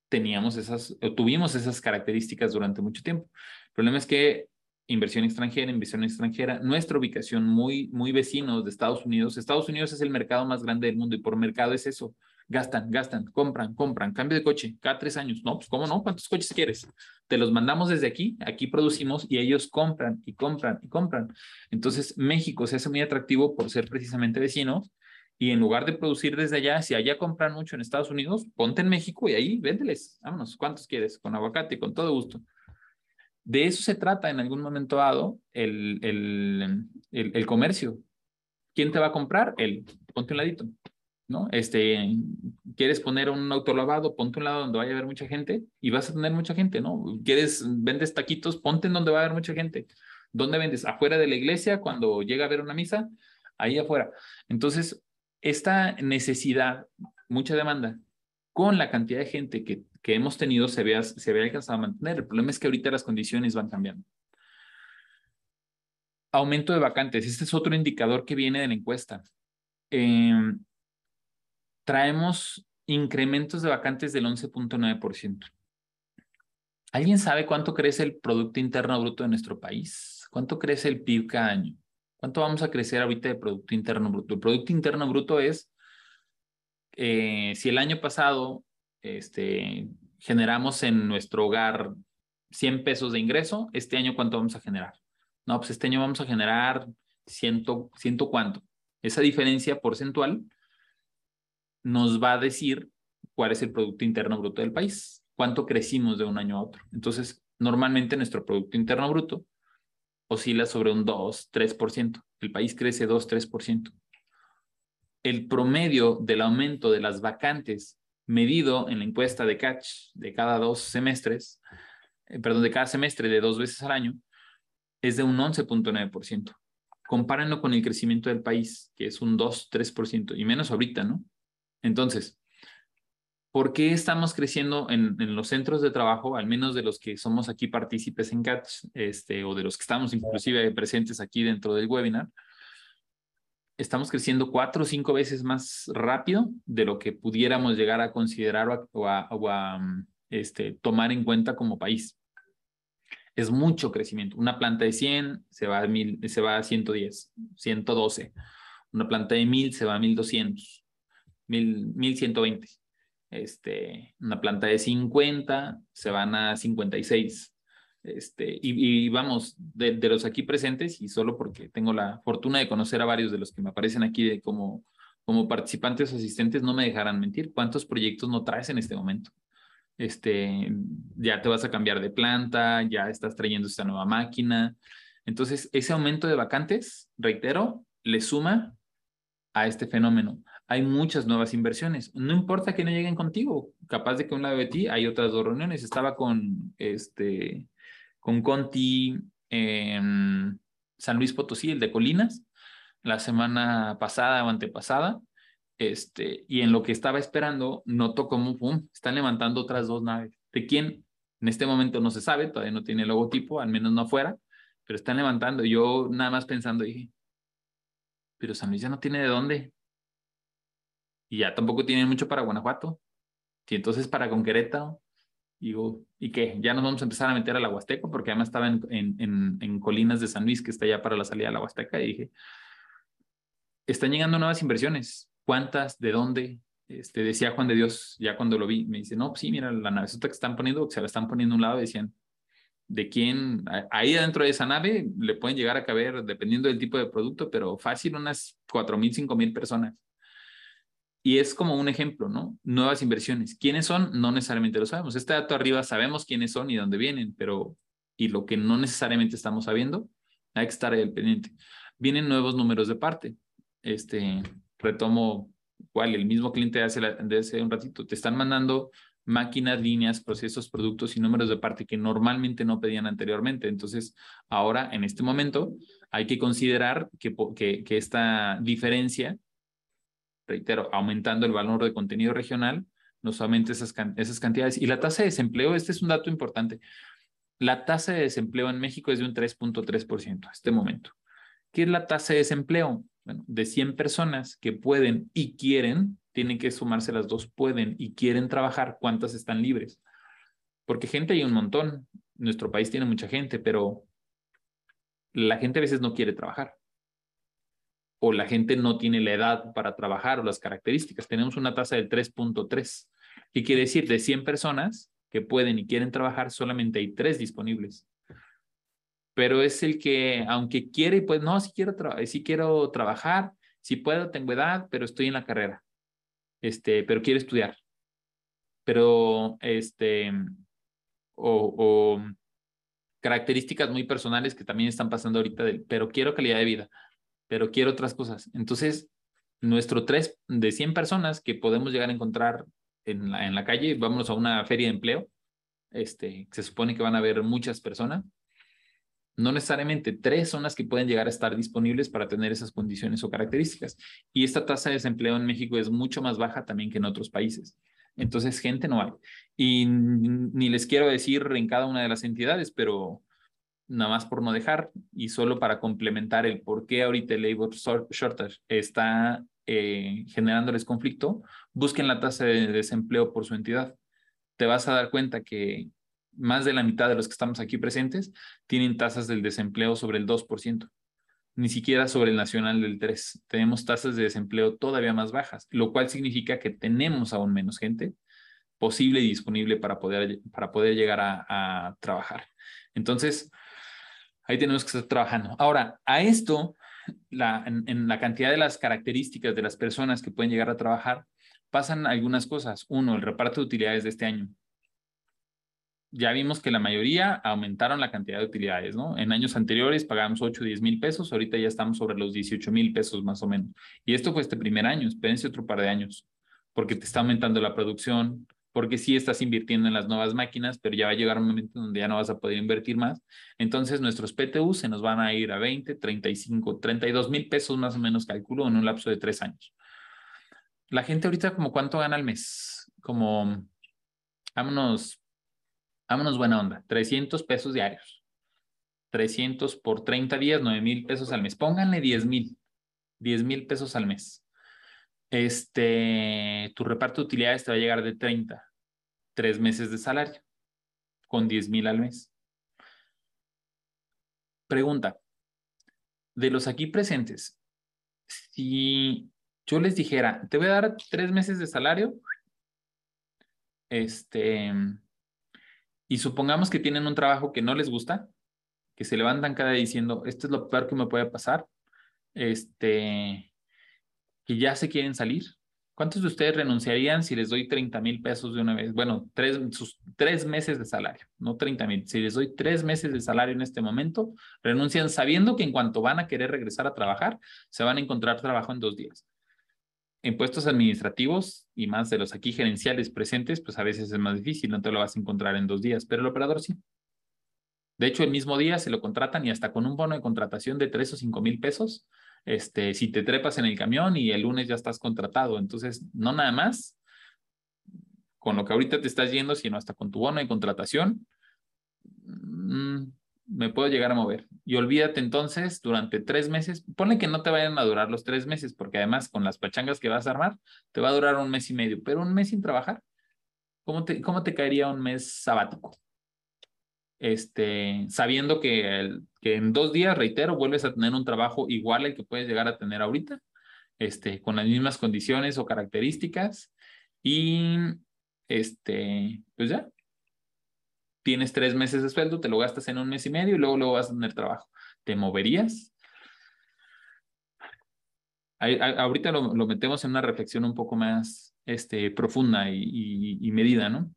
[SPEAKER 2] teníamos esas, o tuvimos esas características durante mucho tiempo. El problema es que inversión extranjera, inversión extranjera, nuestra ubicación muy, muy vecinos de Estados Unidos. Estados Unidos es el mercado más grande del mundo y por mercado es eso. Gastan, gastan, compran, compran, cambio de coche cada tres años. No, pues cómo no, ¿cuántos coches quieres? Te los mandamos desde aquí, aquí producimos y ellos compran y compran y compran. Entonces México se hace muy atractivo por ser precisamente vecinos y en lugar de producir desde allá, si allá compran mucho en Estados Unidos, ponte en México y ahí véndeles. Vámonos, ¿cuántos quieres? Con aguacate, con todo gusto. De eso se trata en algún momento dado el, el, el, comercio. ¿Quién te va a comprar? Él. Ponte un ladito. ¿No? Este, quieres poner un autolavado, ponte un lado donde vaya a haber mucha gente y vas a tener mucha gente, ¿no? Quieres, vendes taquitos, ponte en donde va a haber mucha gente. ¿Dónde vendes? Afuera de la iglesia, cuando llega a haber una misa, ahí afuera. Entonces, esta necesidad, mucha demanda, con la cantidad de gente que, que hemos tenido se vea, se vea alcanzado a mantener. El problema es que ahorita las condiciones van cambiando. Aumento de vacantes. Este es otro indicador que viene de la encuesta. Em, traemos incrementos de vacantes del 11.9%. ¿Alguien sabe cuánto crece el Producto Interno Bruto de nuestro país? ¿Cuánto crece el PIB cada año? ¿Cuánto vamos a crecer ahorita de Producto Interno Bruto? El Producto Interno Bruto es, eh, si el año pasado este, generamos en nuestro hogar 100 pesos de ingreso, este año cuánto vamos a generar? No, pues este año vamos a generar ciento, ciento cuánto. Esa diferencia porcentual nos va a decir cuál es el Producto Interno Bruto del país, cuánto crecimos de un año a otro. Entonces, normalmente nuestro Producto Interno Bruto oscila sobre un 2, 3%. El país crece 2, 3%. El promedio del aumento de las vacantes medido en la encuesta de Catch de cada dos semestres, eh, perdón, de cada semestre de dos veces al año, es de un 11.9%. Compárenlo con el crecimiento del país, que es un 2, 3%, y menos ahorita, ¿no? Entonces, ¿por qué estamos creciendo en, en, los centros de trabajo, al menos de los que somos aquí partícipes en Catch, este, o de los que estamos inclusive presentes aquí dentro del webinar? estamos creciendo cuatro o cinco veces más rápido de lo que pudiéramos llegar a considerar o a, mm, este, tomar en cuenta como país. Es mucho crecimiento. Una planta de 100 se va a, mil, se va a 110, 112. Una planta de 1000 se va a 1200, 1120. Este, una planta de 50 se van a 56. Este, y, vamos, de, los aquí presentes, y solo porque tengo la fortuna de conocer a varios de los que me aparecen aquí como, como participantes o asistentes, no me dejarán mentir. ¿Cuántos proyectos no traes en este momento? Este, ya te vas a cambiar de planta, ya estás trayendo esta nueva máquina. Entonces, ese aumento de vacantes, reitero, le suma a este fenómeno. Hay muchas nuevas inversiones. No importa que no lleguen contigo. Capaz de que un lado de ti hay otras dos reuniones. Estaba con este con Conti en San Luis Potosí, el de Colinas, la semana pasada o antepasada. Este, y en lo que estaba esperando, noto como, pum, están levantando otras dos naves. ¿De quién? En este momento no se sabe, todavía no tiene logotipo, al menos no afuera, pero están levantando. Yo nada más pensando dije, pero San Luis ya no tiene de dónde. Y ya tampoco tiene mucho para Guanajuato. Y entonces para con digo, ¿y qué? Ya nos vamos a empezar a meter a la Huasteca, porque además estaba en, en, en, Colinas de San Luis, que está ya para la salida de la Huasteca, y dije, están llegando nuevas inversiones. ¿Cuántas? ¿De dónde? Este, decía Juan de Dios, ya cuando lo vi, me dice, no, pues sí, mira, la nave que están poniendo, se la están poniendo a un lado, decían, ¿de quién? Ahí dentro de esa nave le pueden llegar a caber, dependiendo del tipo de producto, pero fácil unas cuatro mil, cinco mil personas. Y es como un ejemplo, ¿no? Nuevas inversiones. ¿Quiénes son? No necesariamente lo sabemos. Este dato arriba sabemos quiénes son y dónde vienen, pero y lo que no necesariamente estamos sabiendo, hay que estar al pendiente. Vienen nuevos números de parte. Este, retomo, igual, el mismo cliente hace, de hace un ratito, te están mandando máquinas, líneas, procesos, productos y números de parte que normalmente no pedían anteriormente. Entonces, ahora, en este momento, hay que considerar que, que esta diferencia reitero, aumentando el valor de contenido regional, no solamente esas, esas cantidades. Y la tasa de desempleo, este es un dato importante. La tasa de desempleo en México es de un 3.3% a este momento. ¿Qué es la tasa de desempleo? Bueno, de 100 personas que pueden y quieren, tienen que sumarse las dos, pueden y quieren trabajar, ¿cuántas están libres? Porque gente hay un montón. Nuestro país tiene mucha gente, pero la gente a veces no quiere trabajar o la gente no tiene la edad para trabajar o las características. Tenemos una tasa del 3.3. ¿Qué quiere decir? De 100 personas que pueden y quieren trabajar, solamente hay tres disponibles. Pero es el que, aunque quiere, pues no, si quiero, si quiero trabajar, si puedo, tengo edad, pero estoy en la carrera. Este, pero quiero estudiar. Pero, este, o, o características muy personales que también están pasando ahorita, del, pero quiero calidad de vida pero quiero otras cosas. Entonces, nuestro tres de 100 personas que podemos llegar a encontrar en la, en la calle, vamos a una feria de empleo, este, se supone que van a haber muchas personas, no necesariamente tres son las que pueden llegar a estar disponibles para tener esas condiciones o características. Y esta tasa de desempleo en México es mucho más baja también que en otros países. Entonces, gente no hay. Y ni les quiero decir en cada una de las entidades, pero nada más por no dejar y solo para complementar el por qué ahorita el labor shortage está eh, generándoles conflicto, busquen la tasa de desempleo por su entidad. Te vas a dar cuenta que más de la mitad de los que estamos aquí presentes tienen tasas del desempleo sobre el 2%, ni siquiera sobre el nacional del 3%. Tenemos tasas de desempleo todavía más bajas, lo cual significa que tenemos aún menos gente posible y disponible para poder, para poder llegar a, a trabajar. Entonces, ahí tenemos que estar trabajando. Ahora, a esto, la, en, la cantidad de las características de las personas que pueden llegar a trabajar, pasan algunas cosas. Uno, el reparto de utilidades de este año. Ya vimos que la mayoría aumentaron la cantidad de utilidades, ¿no? En años anteriores pagábamos 8 o 10 mil pesos, ahorita ya estamos sobre los 18 mil pesos más o menos. Y esto fue este primer año, espérense otro par de años, porque te está aumentando la producción, porque sí estás invirtiendo en las nuevas máquinas, pero ya va a llegar un momento donde ya no vas a poder invertir más. Entonces nuestros PTU se nos van a ir a 20, 35, 32 mil pesos más o menos, calculo, en un lapso de tres años. La gente ahorita, como cuánto gana al mes? Como, vámonos, vámonos buena onda, 300 pesos diarios. 300 por 30 días, 9 mil pesos al mes. Pónganle 10 mil, 10 mil pesos al mes este, tu reparto de utilidades te va a llegar de 30, tres meses de salario, con 10 mil al mes. Pregunta, de los aquí presentes, si yo les dijera, te voy a dar tres meses de salario, este, y supongamos que tienen un trabajo que no les gusta, que se levantan cada día diciendo, esto es lo peor que me puede pasar, este, que ya se quieren salir? ¿Cuántos de ustedes renunciarían si les doy 30 mil pesos de una vez? Bueno, tres, tres meses de salario, no 30 mil. Si les doy tres meses de salario en este momento, renuncian sabiendo que en cuanto van a querer regresar a trabajar, se van a encontrar trabajo en dos días. En puestos administrativos y más de los aquí gerenciales presentes, pues a veces es más difícil, no te lo vas a encontrar en dos días, pero el operador sí. De hecho, el mismo día se lo contratan y hasta con un bono de contratación de tres o cinco mil pesos, este, si te trepas en el camión y el lunes ya estás contratado. Entonces, no nada más con lo que ahorita te estás yendo, sino hasta con tu bono de contratación, mm, me puedo llegar a mover. Y olvídate entonces durante tres meses, ponle que no te vayan a durar los tres meses, porque además con las pachangas que vas a armar, te va a durar un mes y medio, pero un mes sin trabajar, ¿cómo te, cómo te caería un mes sabático? este, sabiendo que, que en dos días, reitero, vuelves a tener un trabajo igual al que puedes llegar a tener ahorita, este, con las mismas condiciones o características y este, pues ya, tienes tres meses de sueldo, te lo gastas en un mes y medio y luego, luego vas a tener trabajo. ¿Te moverías? ahorita lo, metemos en una reflexión un poco más este, profunda y, y, medida, ¿no?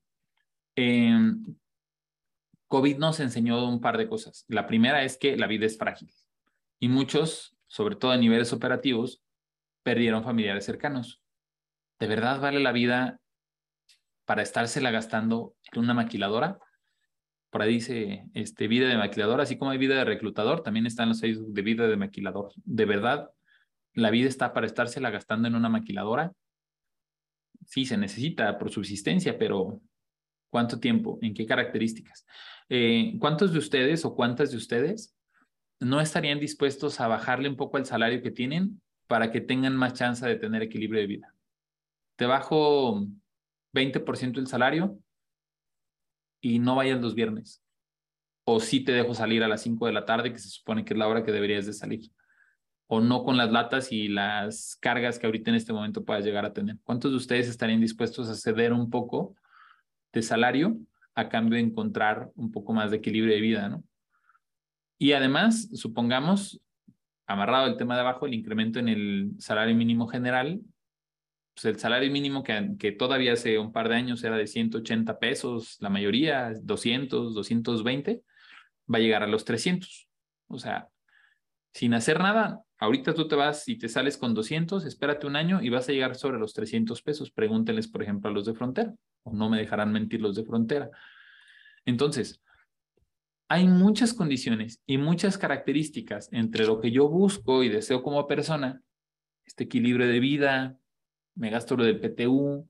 [SPEAKER 2] Eh, COVID nos enseñó un par de cosas. La primera es que la vida es frágil y muchos, sobre todo a niveles operativos, perdieron familiares cercanos. ¿De verdad vale la vida para estársela gastando en una maquiladora? Por ahí dice este, vida de maquilador, así como hay vida de reclutador, también están los seis de vida de maquilador. ¿De verdad la vida está para estársela gastando en una maquiladora? Sí, se necesita por subsistencia, pero ¿cuánto tiempo? ¿En qué características? Eh, ¿cuántos de ustedes o cuántas de ustedes no estarían dispuestos a bajarle un poco el salario que tienen para que tengan más chance de tener equilibrio de vida? Te bajo 20% el salario y no vayas los viernes. O sí te dejo salir a las 5 de la tarde, que se supone que es la hora que deberías de salir. O no con las latas y las cargas que ahorita en este momento puedas llegar a tener. ¿Cuántos de ustedes estarían dispuestos a ceder un poco de salario a cambio de encontrar un poco más de equilibrio de vida, ¿no? Y además, supongamos, amarrado el tema de abajo, el incremento en el salario mínimo general, pues el salario mínimo que, que todavía hace un par de años era de 180 pesos, la mayoría 200, 220, va a llegar a los 300. O sea, sin hacer nada, ahorita tú te vas y te sales con 200, espérate un año y vas a llegar sobre los 300 pesos. Pregúntenles, por ejemplo, a los de frontera no me dejarán mentir los de frontera. Entonces, hay muchas condiciones y muchas características entre lo que yo busco y deseo como persona, este equilibrio de vida, me gasto lo del PTU,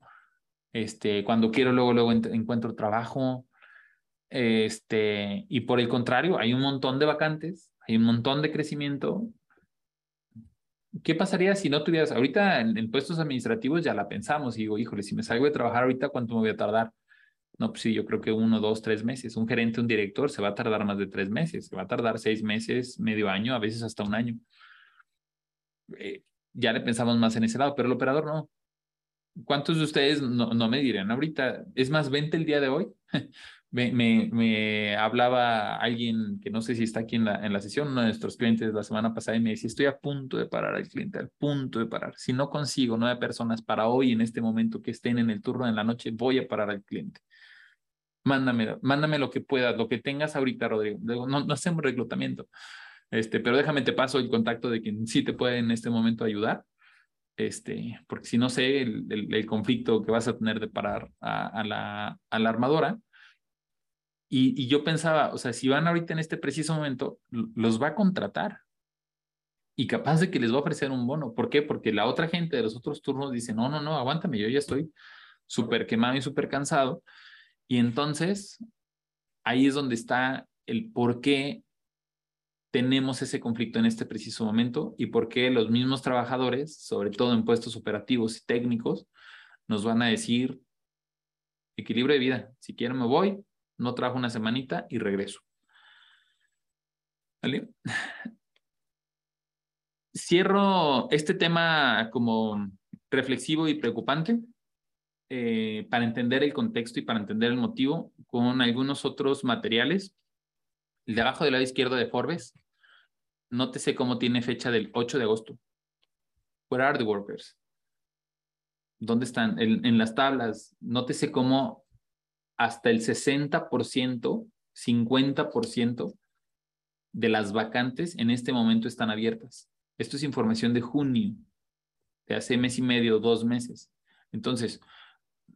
[SPEAKER 2] este, cuando quiero luego, luego encuentro trabajo, este, y por el contrario, hay un montón de vacantes, hay un montón de crecimiento, ¿Qué pasaría si no tuvieras, ahorita en, puestos administrativos ya la pensamos y digo, híjole, si me salgo de trabajar ahorita, ¿cuánto me voy a tardar? No, pues sí, yo creo que uno, dos, tres meses. Un gerente, un director se va a tardar más de tres meses, se va a tardar seis meses, medio año, a veces hasta un año. Eh, ya le pensamos más en ese lado, pero el operador no. ¿Cuántos de ustedes no, no me dirán ahorita? Es más, vente el día de hoy, me, me, hablaba alguien que no sé si está aquí en la, en la sesión, uno de nuestros clientes la semana pasada y me decía, estoy a punto de parar al cliente, al punto de parar. Si no consigo nueve personas para hoy, en este momento que estén en el turno de la noche, voy a parar al cliente. Mándame, mándame lo que puedas, lo que tengas ahorita, Rodrigo. No, no hacemos reclutamiento, este, pero déjame te paso el contacto de quien sí te puede en este momento ayudar este, porque si no sé el, el, conflicto que vas a tener de parar a, a, la, a la armadora. Y, yo pensaba, o sea, si van ahorita en este preciso momento, los va a contratar y capaz de que les va a ofrecer un bono. ¿Por qué? Porque la otra gente de los otros turnos dice, no, no, no, aguántame, yo ya estoy súper quemado y súper cansado. Y entonces, ahí es donde está el por qué tenemos ese conflicto en este preciso momento y por qué los mismos trabajadores, sobre todo en puestos operativos y técnicos, nos van a decir equilibrio de vida. Si quiero me voy, no trabajo una semanita y regreso. Cierro este tema como reflexivo y preocupante eh, para entender el contexto y para entender el motivo con algunos otros materiales. El de abajo del lado izquierdo de Forbes nótese cómo tiene fecha del 8 de agosto. Where are the workers? ¿Dónde están? En, en las tablas, nótese cómo hasta el 60%, 50% de las vacantes en este momento están abiertas. Esto es información de junio, de hace mes y medio, dos meses. Entonces,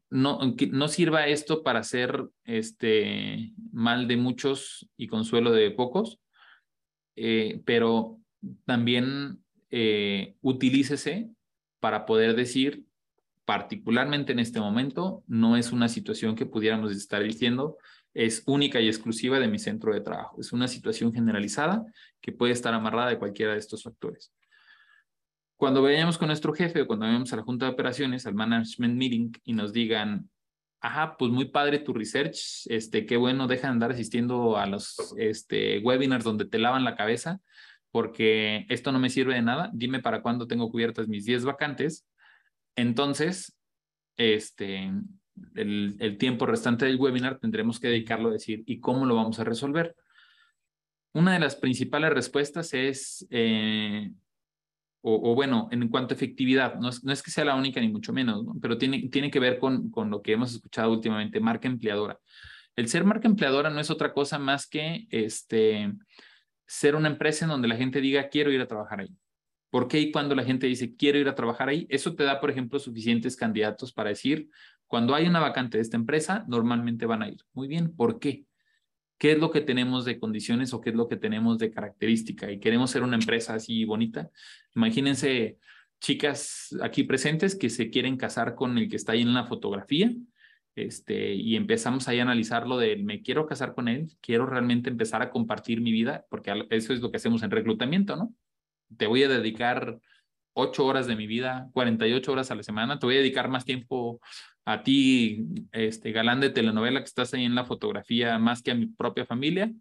[SPEAKER 2] no, no sirva esto para hacer este mal de muchos y consuelo de pocos, eh, pero también eh, utilícese para poder decir, particularmente en este momento, no es una situación que pudiéramos estar diciendo es única y exclusiva de mi centro de trabajo. Es una situación generalizada que puede estar amarrada de cualquiera de estos factores. Cuando vayamos con nuestro jefe o cuando vayamos a la junta de operaciones, al management meeting y nos digan, ajá, pues muy padre tu research, este, qué bueno, deja de andar asistiendo a los este, webinars donde te lavan la cabeza, porque esto no me sirve de nada, dime para cuándo tengo cubiertas mis 10 vacantes, entonces, este, el, tiempo restante del webinar tendremos que dedicarlo a decir, ¿y cómo lo vamos a resolver? Una de las principales respuestas es, eh, o, bueno, en cuanto a efectividad, no es, no es que sea la única ni mucho menos, pero tiene, tiene que ver con, con lo que hemos escuchado últimamente, marca empleadora. El ser marca empleadora no es otra cosa más que este, ser una empresa en donde la gente diga, quiero ir a trabajar ahí. ¿Por qué y cuando la gente dice, quiero ir a trabajar ahí? Eso te da, por ejemplo, suficientes candidatos para decir, cuando hay una vacante de esta empresa, normalmente van a ir. Muy bien, ¿por qué? qué es lo que tenemos de condiciones o qué es lo que tenemos de característica y queremos ser una empresa así bonita. Imagínense chicas aquí presentes que se quieren casar con el que está ahí en la fotografía este, y empezamos ahí a analizarlo de me quiero casar con él, quiero realmente empezar a compartir mi vida, porque eso es lo que hacemos en reclutamiento, ¿no? Te voy a dedicar ocho horas de mi vida, 48 horas a la semana, te voy a dedicar más tiempo a ti, este galán de telenovela que estás ahí en la fotografía más que a mi propia familia.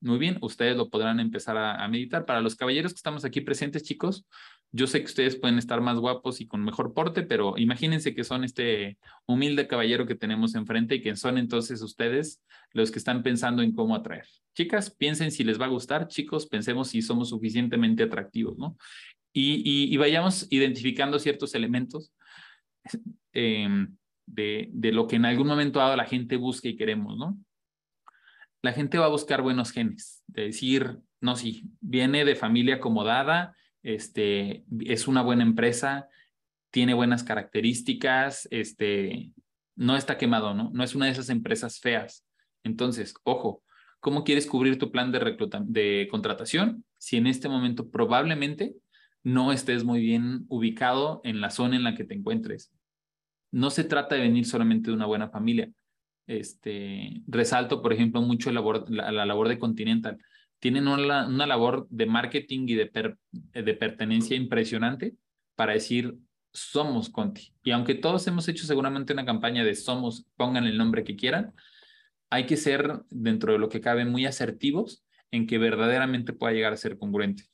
[SPEAKER 2] Muy bien, ustedes lo podrán empezar a, meditar. Para los caballeros que estamos aquí presentes, chicos, yo sé que ustedes pueden estar más guapos y con mejor porte, pero imagínense que son este humilde caballero que tenemos enfrente y que son entonces ustedes los que están pensando en cómo atraer. Chicas, piensen si les va a gustar, chicos, pensemos si somos suficientemente atractivos, ¿no? Y, y vayamos identificando ciertos elementos Em, de, de, lo que en algún momento dado la gente busca y queremos, ¿no? La gente va a buscar buenos genes, de decir, no, sí, viene de familia acomodada, este, es una buena empresa, tiene buenas características, este, no está quemado, ¿no? No es una de esas empresas feas. Entonces, ojo, ¿cómo quieres cubrir tu plan de, de contratación si en este momento probablemente no estés muy bien ubicado en la zona en la que te encuentres. No se trata de venir solamente de una buena familia. Este, resalto, por ejemplo, mucho la, la, labor de Continental. Tienen una, labor de marketing y de, pertenencia impresionante para decir, somos Conti. Y aunque todos hemos hecho seguramente una campaña de somos, pongan el nombre que quieran, hay que ser, dentro de lo que cabe, muy asertivos en que verdaderamente pueda llegar a ser congruente.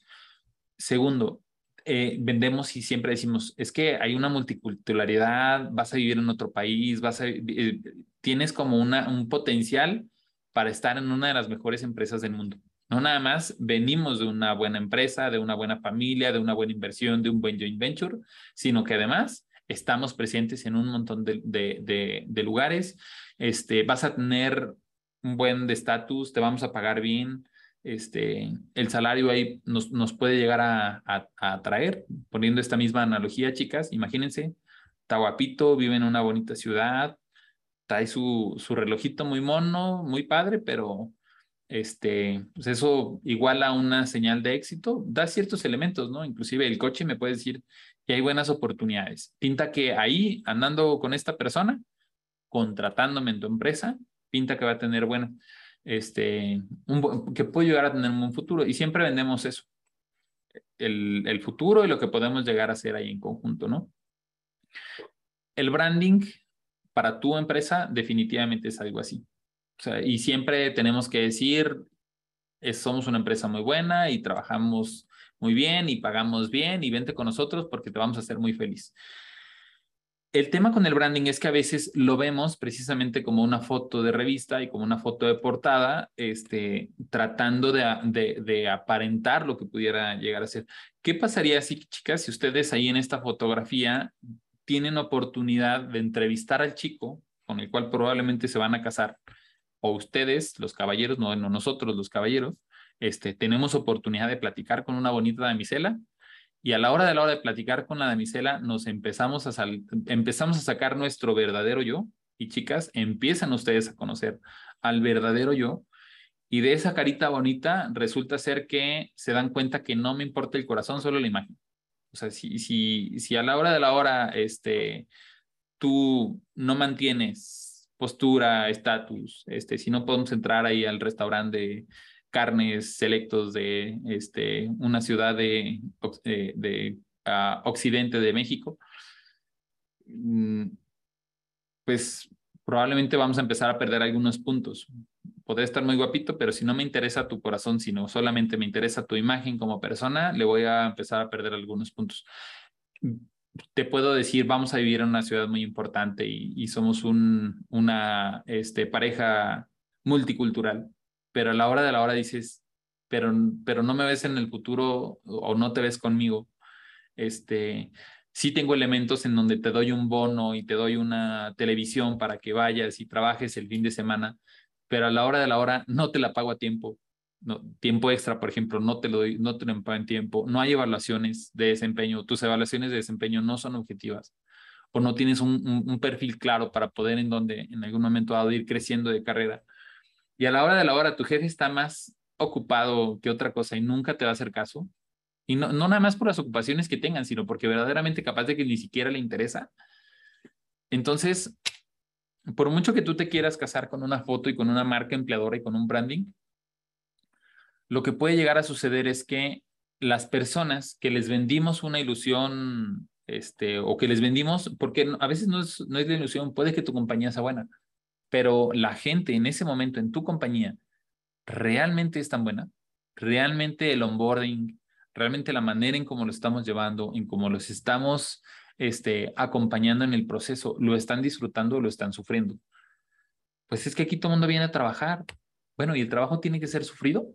[SPEAKER 2] Segundo, eh, vendemos y siempre decimos, es que hay una multiculturalidad, vas a vivir en otro país, vas a, eh, tienes como un potencial para estar en una de las mejores empresas del mundo. No nada más venimos de una buena empresa, de una buena familia, de una buena inversión, de un buen joint venture, sino que además estamos presentes en un montón de, de, de, lugares. Este, vas a tener un buen estatus, te vamos a pagar bien, este, el salario ahí nos, nos puede llegar a, a, atraer. Poniendo esta misma analogía, chicas, imagínense, está guapito, vive en una bonita ciudad, trae su, su relojito muy mono, muy padre, pero este, pues eso igual a una señal de éxito, da ciertos elementos, ¿no? Inclusive el coche me puede decir que hay buenas oportunidades. Pinta que ahí, andando con esta persona, contratándome en tu empresa, pinta que va a tener, bueno, este, un, que puede llegar a tener un buen futuro. Y siempre vendemos eso, el, el futuro y lo que podemos llegar a hacer ahí en conjunto, ¿no? El branding para tu empresa definitivamente es algo así. O sea, y siempre tenemos que decir, somos una empresa muy buena y trabajamos muy bien y pagamos bien y vente con nosotros porque te vamos a hacer muy feliz. El tema con el branding es que a veces lo vemos precisamente como una foto de revista y como una foto de portada, este, tratando de, de, de aparentar lo que pudiera llegar a ser. ¿Qué pasaría si, chicas, si ustedes ahí en esta fotografía tienen oportunidad de entrevistar al chico con el cual probablemente se van a casar? O ustedes, los caballeros, no, no nosotros, los caballeros, este, tenemos oportunidad de platicar con una bonita damisela y a la hora de la hora de platicar con la damisela nos empezamos a, empezamos a sacar nuestro verdadero yo y chicas, empiezan ustedes a conocer al verdadero yo y de esa carita bonita resulta ser que se dan cuenta que no me importa el corazón, solo la imagen. O sea, si, si, si a la hora de la hora este, tú no mantienes postura, estatus, este, si no podemos entrar ahí al restaurante de carnes selectos de este, una ciudad de, eh, de, ah, occidente de México, mm, pues probablemente vamos a empezar a perder algunos puntos. Podría estar muy guapito, pero si no me interesa tu corazón, sino solamente me interesa tu imagen como persona, le voy a empezar a perder algunos puntos te puedo decir, vamos a vivir en una ciudad muy importante y, somos un, una este, pareja multicultural, pero a la hora de la hora dices, pero, pero no me ves en el futuro o no te ves conmigo. Este, sí tengo elementos en donde te doy un bono y te doy una televisión para que vayas y trabajes el fin de semana, pero a la hora de la hora no te la pago a tiempo no, tiempo extra, por ejemplo, no te lo doy, no te lo en tiempo, no hay evaluaciones de desempeño, tus evaluaciones de desempeño no son objetivas o no tienes un, perfil claro para poder en donde en algún momento dado ir creciendo de carrera. Y a la hora de la hora tu jefe está más ocupado que otra cosa y nunca te va a hacer caso. Y no, no nada más por las ocupaciones que tengan, sino porque verdaderamente capaz de que ni siquiera le interesa. Entonces, por mucho que tú te quieras casar con una foto y con una marca empleadora y con un branding, lo que puede llegar a suceder es que las personas que les vendimos una ilusión, este, o que les vendimos, porque a veces no es, no es la ilusión, puede que tu compañía sea buena, pero la gente en ese momento en tu compañía realmente es tan buena, realmente el onboarding, realmente la manera en cómo lo estamos llevando, en cómo los estamos este, acompañando en el proceso, lo están disfrutando o lo están sufriendo. Pues es que aquí todo el mundo viene a trabajar. Bueno, ¿y el trabajo tiene que ser sufrido?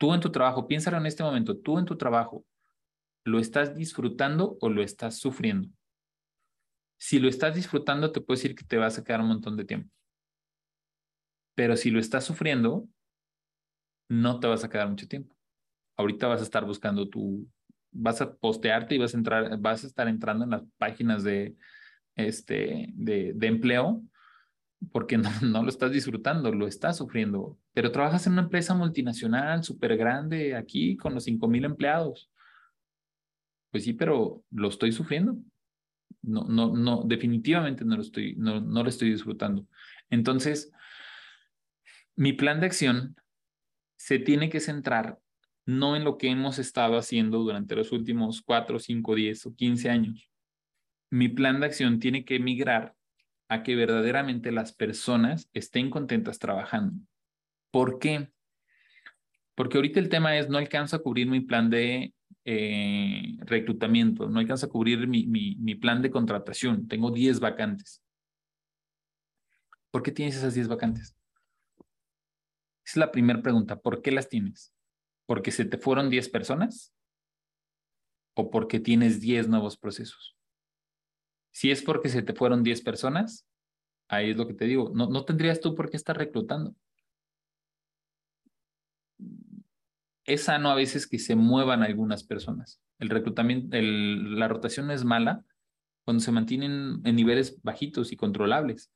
[SPEAKER 2] Tú en tu trabajo, piénsalo en este momento, tú en tu trabajo, ¿lo estás disfrutando o lo estás sufriendo? Si lo estás disfrutando, te puedo decir que te vas a quedar un montón de tiempo. Pero si lo estás sufriendo, no te vas a quedar mucho tiempo. Ahorita vas a estar buscando tu, vas a postearte y vas a entrar, vas a estar entrando en las páginas de, este, de, de empleo porque no, lo estás disfrutando, lo estás sufriendo. Pero trabajas en una empresa multinacional súper grande aquí con los 5 mil empleados. Pues sí, pero lo estoy sufriendo. No, no, no, definitivamente no lo estoy, no, no lo estoy disfrutando. Entonces, mi plan de acción se tiene que centrar no en lo que hemos estado haciendo durante los últimos 4, 5, 10 o 15 años. Mi plan de acción tiene que migrar a que verdaderamente las personas estén contentas trabajando. ¿Por qué? Porque ahorita el tema es, no alcanzo a cubrir mi plan de eh, reclutamiento, no alcanza a cubrir mi, mi, mi plan de contratación, tengo 10 vacantes. ¿Por qué tienes esas 10 vacantes? Esa es la primera pregunta. ¿Por qué las tienes? ¿Porque se te fueron 10 personas? ¿O porque tienes 10 nuevos procesos? Si es porque se te fueron 10 personas, ahí es lo que te digo, no, no tendrías tú por qué estar reclutando. Es sano a veces que se muevan algunas personas. El reclutamiento, la rotación es mala cuando se mantienen en niveles bajitos y controlables.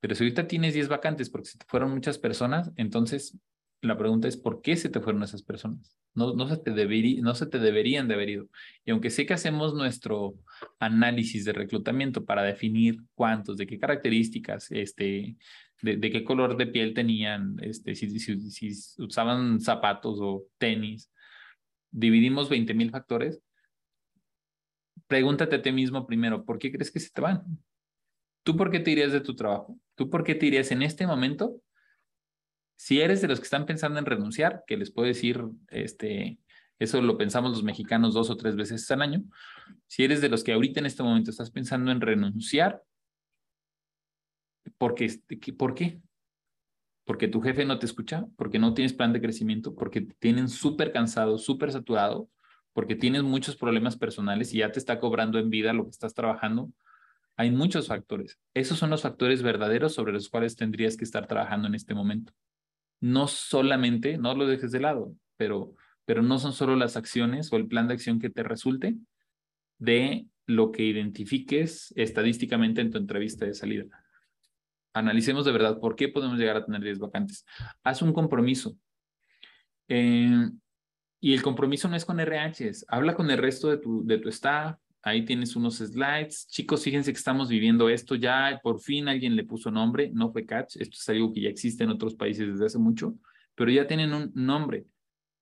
[SPEAKER 2] Pero si ahorita tienes 10 vacantes porque se te fueron muchas personas, entonces la pregunta es, ¿por qué se te fueron esas personas? No, se te debería, no se te deberían de haber ido. Y aunque sé que hacemos nuestro análisis de reclutamiento para definir cuántos, de qué características, este, de, qué color de piel tenían, este, si, si usaban zapatos o tenis, dividimos 20 mil factores, pregúntate a ti mismo primero, ¿por qué crees que se te van? ¿Tú por qué te irías de tu trabajo? ¿Tú por qué te irías en este momento? Si eres de los que están pensando en renunciar, que les puedo decir, este, eso lo pensamos los mexicanos dos o tres veces al año. Si eres de los que ahorita en este momento estás pensando en renunciar, porque, ¿por qué? Porque tu jefe no te escucha, porque no tienes plan de crecimiento, porque te tienen súper cansado, súper saturado, porque tienes muchos problemas personales y ya te está cobrando en vida lo que estás trabajando, hay muchos factores. Esos son los factores verdaderos sobre los cuales tendrías que estar trabajando en este momento. No solamente, no lo dejes de lado, pero, pero no son solo las acciones o el plan de acción que te resulte de lo que identifiques estadísticamente en tu entrevista de salida. Analicemos de verdad por qué podemos llegar a tener 10 vacantes. Haz un compromiso. Eh, y el compromiso no es con RHs. Habla con el resto de tu, de tu staff, Ahí tienes unos slides. Chicos, fíjense que estamos viviendo esto ya. Por fin alguien le puso nombre. No fue Catch. Esto es algo que ya existe en otros países desde hace mucho. Pero ya tienen un nombre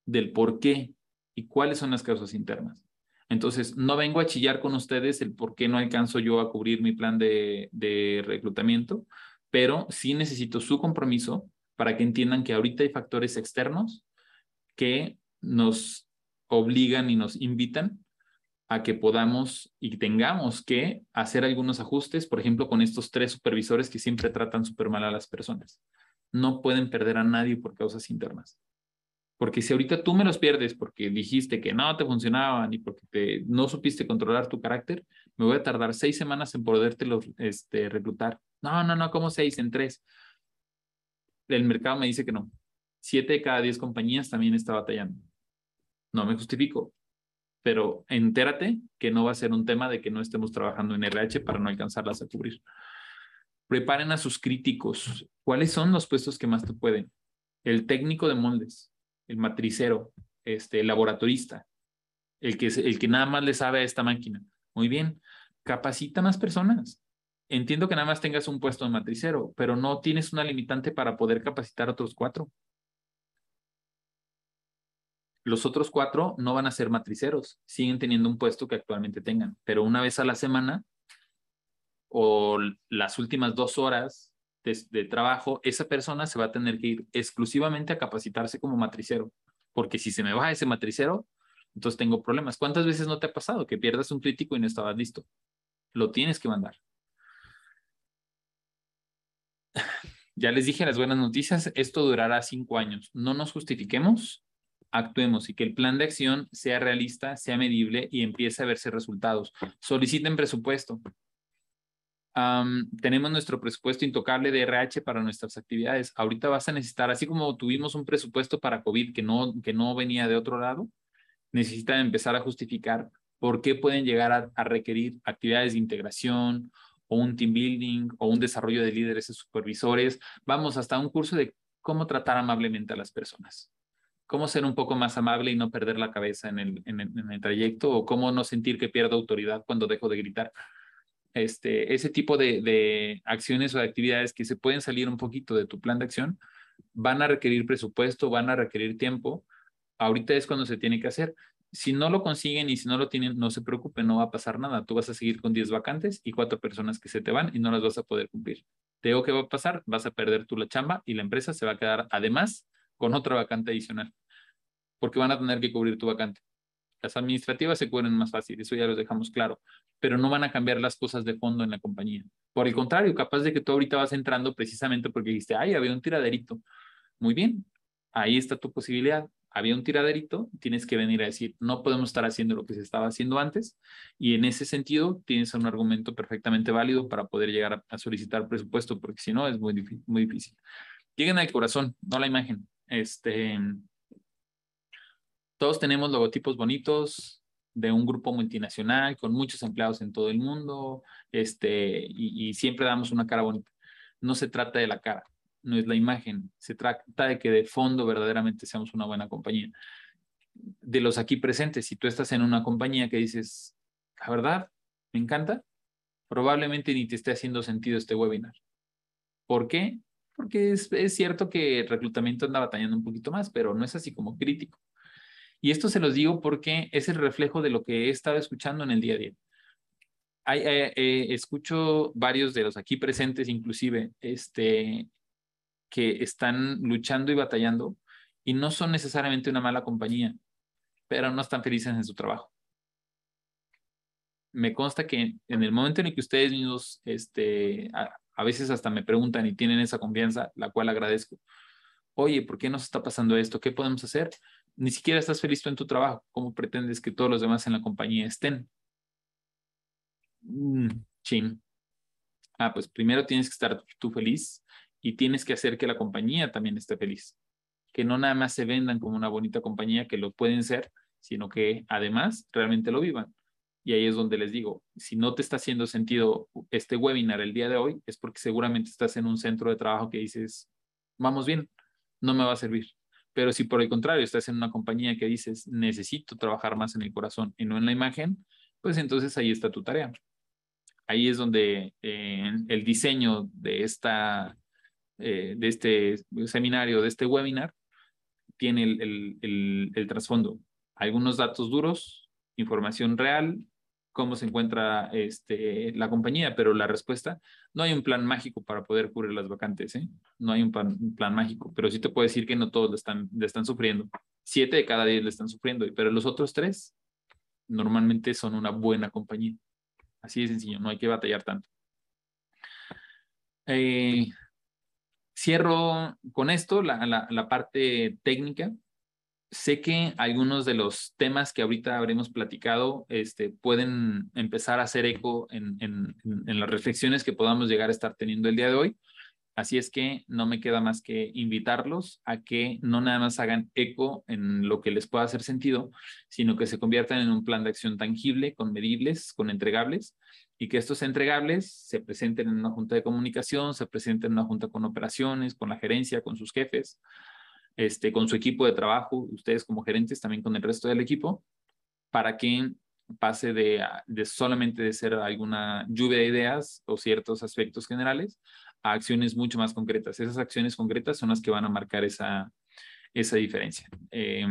[SPEAKER 2] del por qué y cuáles son las causas internas. Entonces, no vengo a chillar con ustedes el por qué no alcanzo yo a cubrir mi plan de, de reclutamiento, pero sí necesito su compromiso para que entiendan que ahorita hay factores externos que nos obligan y nos invitan a que podamos y tengamos que hacer algunos ajustes, por ejemplo, con estos tres supervisores que siempre tratan súper mal a las personas. No pueden perder a nadie por causas internas. Porque si ahorita tú me los pierdes porque dijiste que no te funcionaban y porque no supiste controlar tu carácter, me voy a tardar seis semanas en poderte este, reclutar. No, no, no, ¿cómo seis? En tres. El mercado me dice que no. Siete de cada diez compañías también está batallando. No me justifico pero entérate que no va a ser un tema de que no estemos trabajando en RH para no alcanzarlas a cubrir. Preparen a sus críticos. ¿Cuáles son los puestos que más te pueden? El técnico de moldes, el matricero, este, el laboratorista, el que, el que nada más le sabe a esta máquina. Muy bien, capacita más personas. Entiendo que nada más tengas un puesto de matricero, pero no tienes una limitante para poder capacitar a otros cuatro. Los otros cuatro no van a ser matriceros, siguen teniendo un puesto que actualmente tengan, pero una vez a la semana o las últimas dos horas de, trabajo, esa persona se va a tener que ir exclusivamente a capacitarse como matricero, porque si se me va ese matricero, entonces tengo problemas. ¿Cuántas veces no te ha pasado que pierdas un crítico y no estabas listo? Lo tienes que mandar. Ya les dije las buenas noticias, esto durará cinco años. No nos justifiquemos, actuemos y que el plan de acción sea realista, sea medible y empiece a verse resultados. Soliciten presupuesto. tenemos nuestro presupuesto intocable de RH para nuestras actividades. Ahorita vas a necesitar, así como tuvimos un presupuesto para COVID que no, que no venía de otro lado, necesitan empezar a justificar por qué pueden llegar a, a requerir actividades de integración o un team building o un desarrollo de líderes y supervisores. Vamos hasta un curso de cómo tratar amablemente a las personas cómo ser un poco más amable y no perder la cabeza en el, en el, trayecto o cómo no sentir que pierdo autoridad cuando dejo de gritar. Este, ese tipo de, de, acciones o de actividades que se pueden salir un poquito de tu plan de acción van a requerir presupuesto, van a requerir tiempo. Ahorita es cuando se tiene que hacer. Si no lo consiguen y si no lo tienen, no se preocupen, no va a pasar nada. Tú vas a seguir con 10 vacantes y cuatro personas que se te van y no las vas a poder cumplir. Te digo que va a pasar, vas a perder tú la chamba y la empresa se va a quedar además con otra vacante adicional, porque van a tener que cubrir tu vacante. Las administrativas se cubren más fácil, eso ya lo dejamos claro, pero no van a cambiar las cosas de fondo en la compañía. Por el contrario, capaz de que tú ahorita vas entrando precisamente porque dijiste, ay, había un tiraderito. Muy bien, ahí está tu posibilidad. Había un tiraderito, tienes que venir a decir, no podemos estar haciendo lo que se estaba haciendo antes, y en ese sentido tienes un argumento perfectamente válido para poder llegar a, solicitar presupuesto, porque si no es muy, muy difícil. Lleguen al corazón, no a la imagen. Este, todos tenemos logotipos bonitos de un grupo multinacional con muchos empleados en todo el mundo, este, y, y siempre damos una cara bonita. No se trata de la cara, no es la imagen, se trata de que de fondo verdaderamente seamos una buena compañía. De los aquí presentes, si tú estás en una compañía que dices, la verdad, me encanta, probablemente ni te esté haciendo sentido este webinar. ¿Por qué? Porque es, es cierto que el reclutamiento anda batallando un poquito más, pero no es así como crítico. Y esto se los digo porque es el reflejo de lo que he estado escuchando en el día a día. Hay, eh, eh, escucho varios de los aquí presentes, inclusive, este, que están luchando y batallando y no son necesariamente una mala compañía, pero no están felices en su trabajo. Me consta que en el momento en el que ustedes mismos, este, a, veces hasta me preguntan y tienen esa confianza, la cual agradezco. Oye, ¿por qué nos está pasando esto? ¿Qué podemos hacer? Ni siquiera estás feliz tú en tu trabajo. ¿Cómo pretendes que todos los demás en la compañía estén? Mm, chin. Ah, pues primero tienes que estar tú feliz y tienes que hacer que la compañía también esté feliz. Que no nada más se vendan como una bonita compañía, que lo pueden ser, sino que además realmente lo vivan. Y ahí es donde les digo, si no te está haciendo sentido este webinar el día de hoy, es porque seguramente estás en un centro de trabajo que dices, vamos bien, no me va a servir. Pero si por el contrario estás en una compañía que dices, necesito trabajar más en el corazón y no en la imagen, pues entonces ahí está tu tarea. Ahí es donde eh, el diseño de esta eh, de este seminario, de este webinar, tiene el, el, el, trasfondo. Algunos datos duros, información real, cómo se encuentra este, la compañía, pero la respuesta, no hay un plan mágico para poder cubrir las vacantes, ¿eh? no hay un plan, mágico, pero sí te puedo decir que no todos le están, le están sufriendo. Siete de cada diez le están sufriendo, pero los otros tres normalmente son una buena compañía. Así de sencillo, no hay que batallar tanto. Eh, Cierro con esto la, la, parte técnica. Sé que algunos de los temas que ahorita habremos platicado este, pueden empezar a hacer eco en, en, en las reflexiones que podamos llegar a estar teniendo el día de hoy. Así es que no me queda más que invitarlos a que no nada más hagan eco en lo que les pueda hacer sentido, sino que se conviertan en un plan de acción tangible, con medibles, con entregables, y que estos entregables se presenten en una junta de comunicación, se presenten en una junta con operaciones, con la gerencia, con sus jefes, este, con su equipo de trabajo, ustedes como gerentes también con el resto del equipo, para que pase de, solamente de ser alguna lluvia de ideas o ciertos aspectos generales a acciones mucho más concretas. Esas acciones concretas son las que van a marcar esa, esa diferencia. Eh,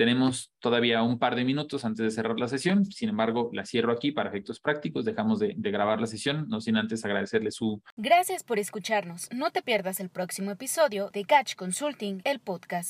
[SPEAKER 2] tenemos todavía un par de minutos antes de cerrar la sesión, sin embargo, la cierro aquí para efectos prácticos, dejamos de, grabar la sesión, no sin antes agradecerle su...
[SPEAKER 1] Gracias por escucharnos, no te pierdas el próximo episodio de Catch Consulting, el podcast.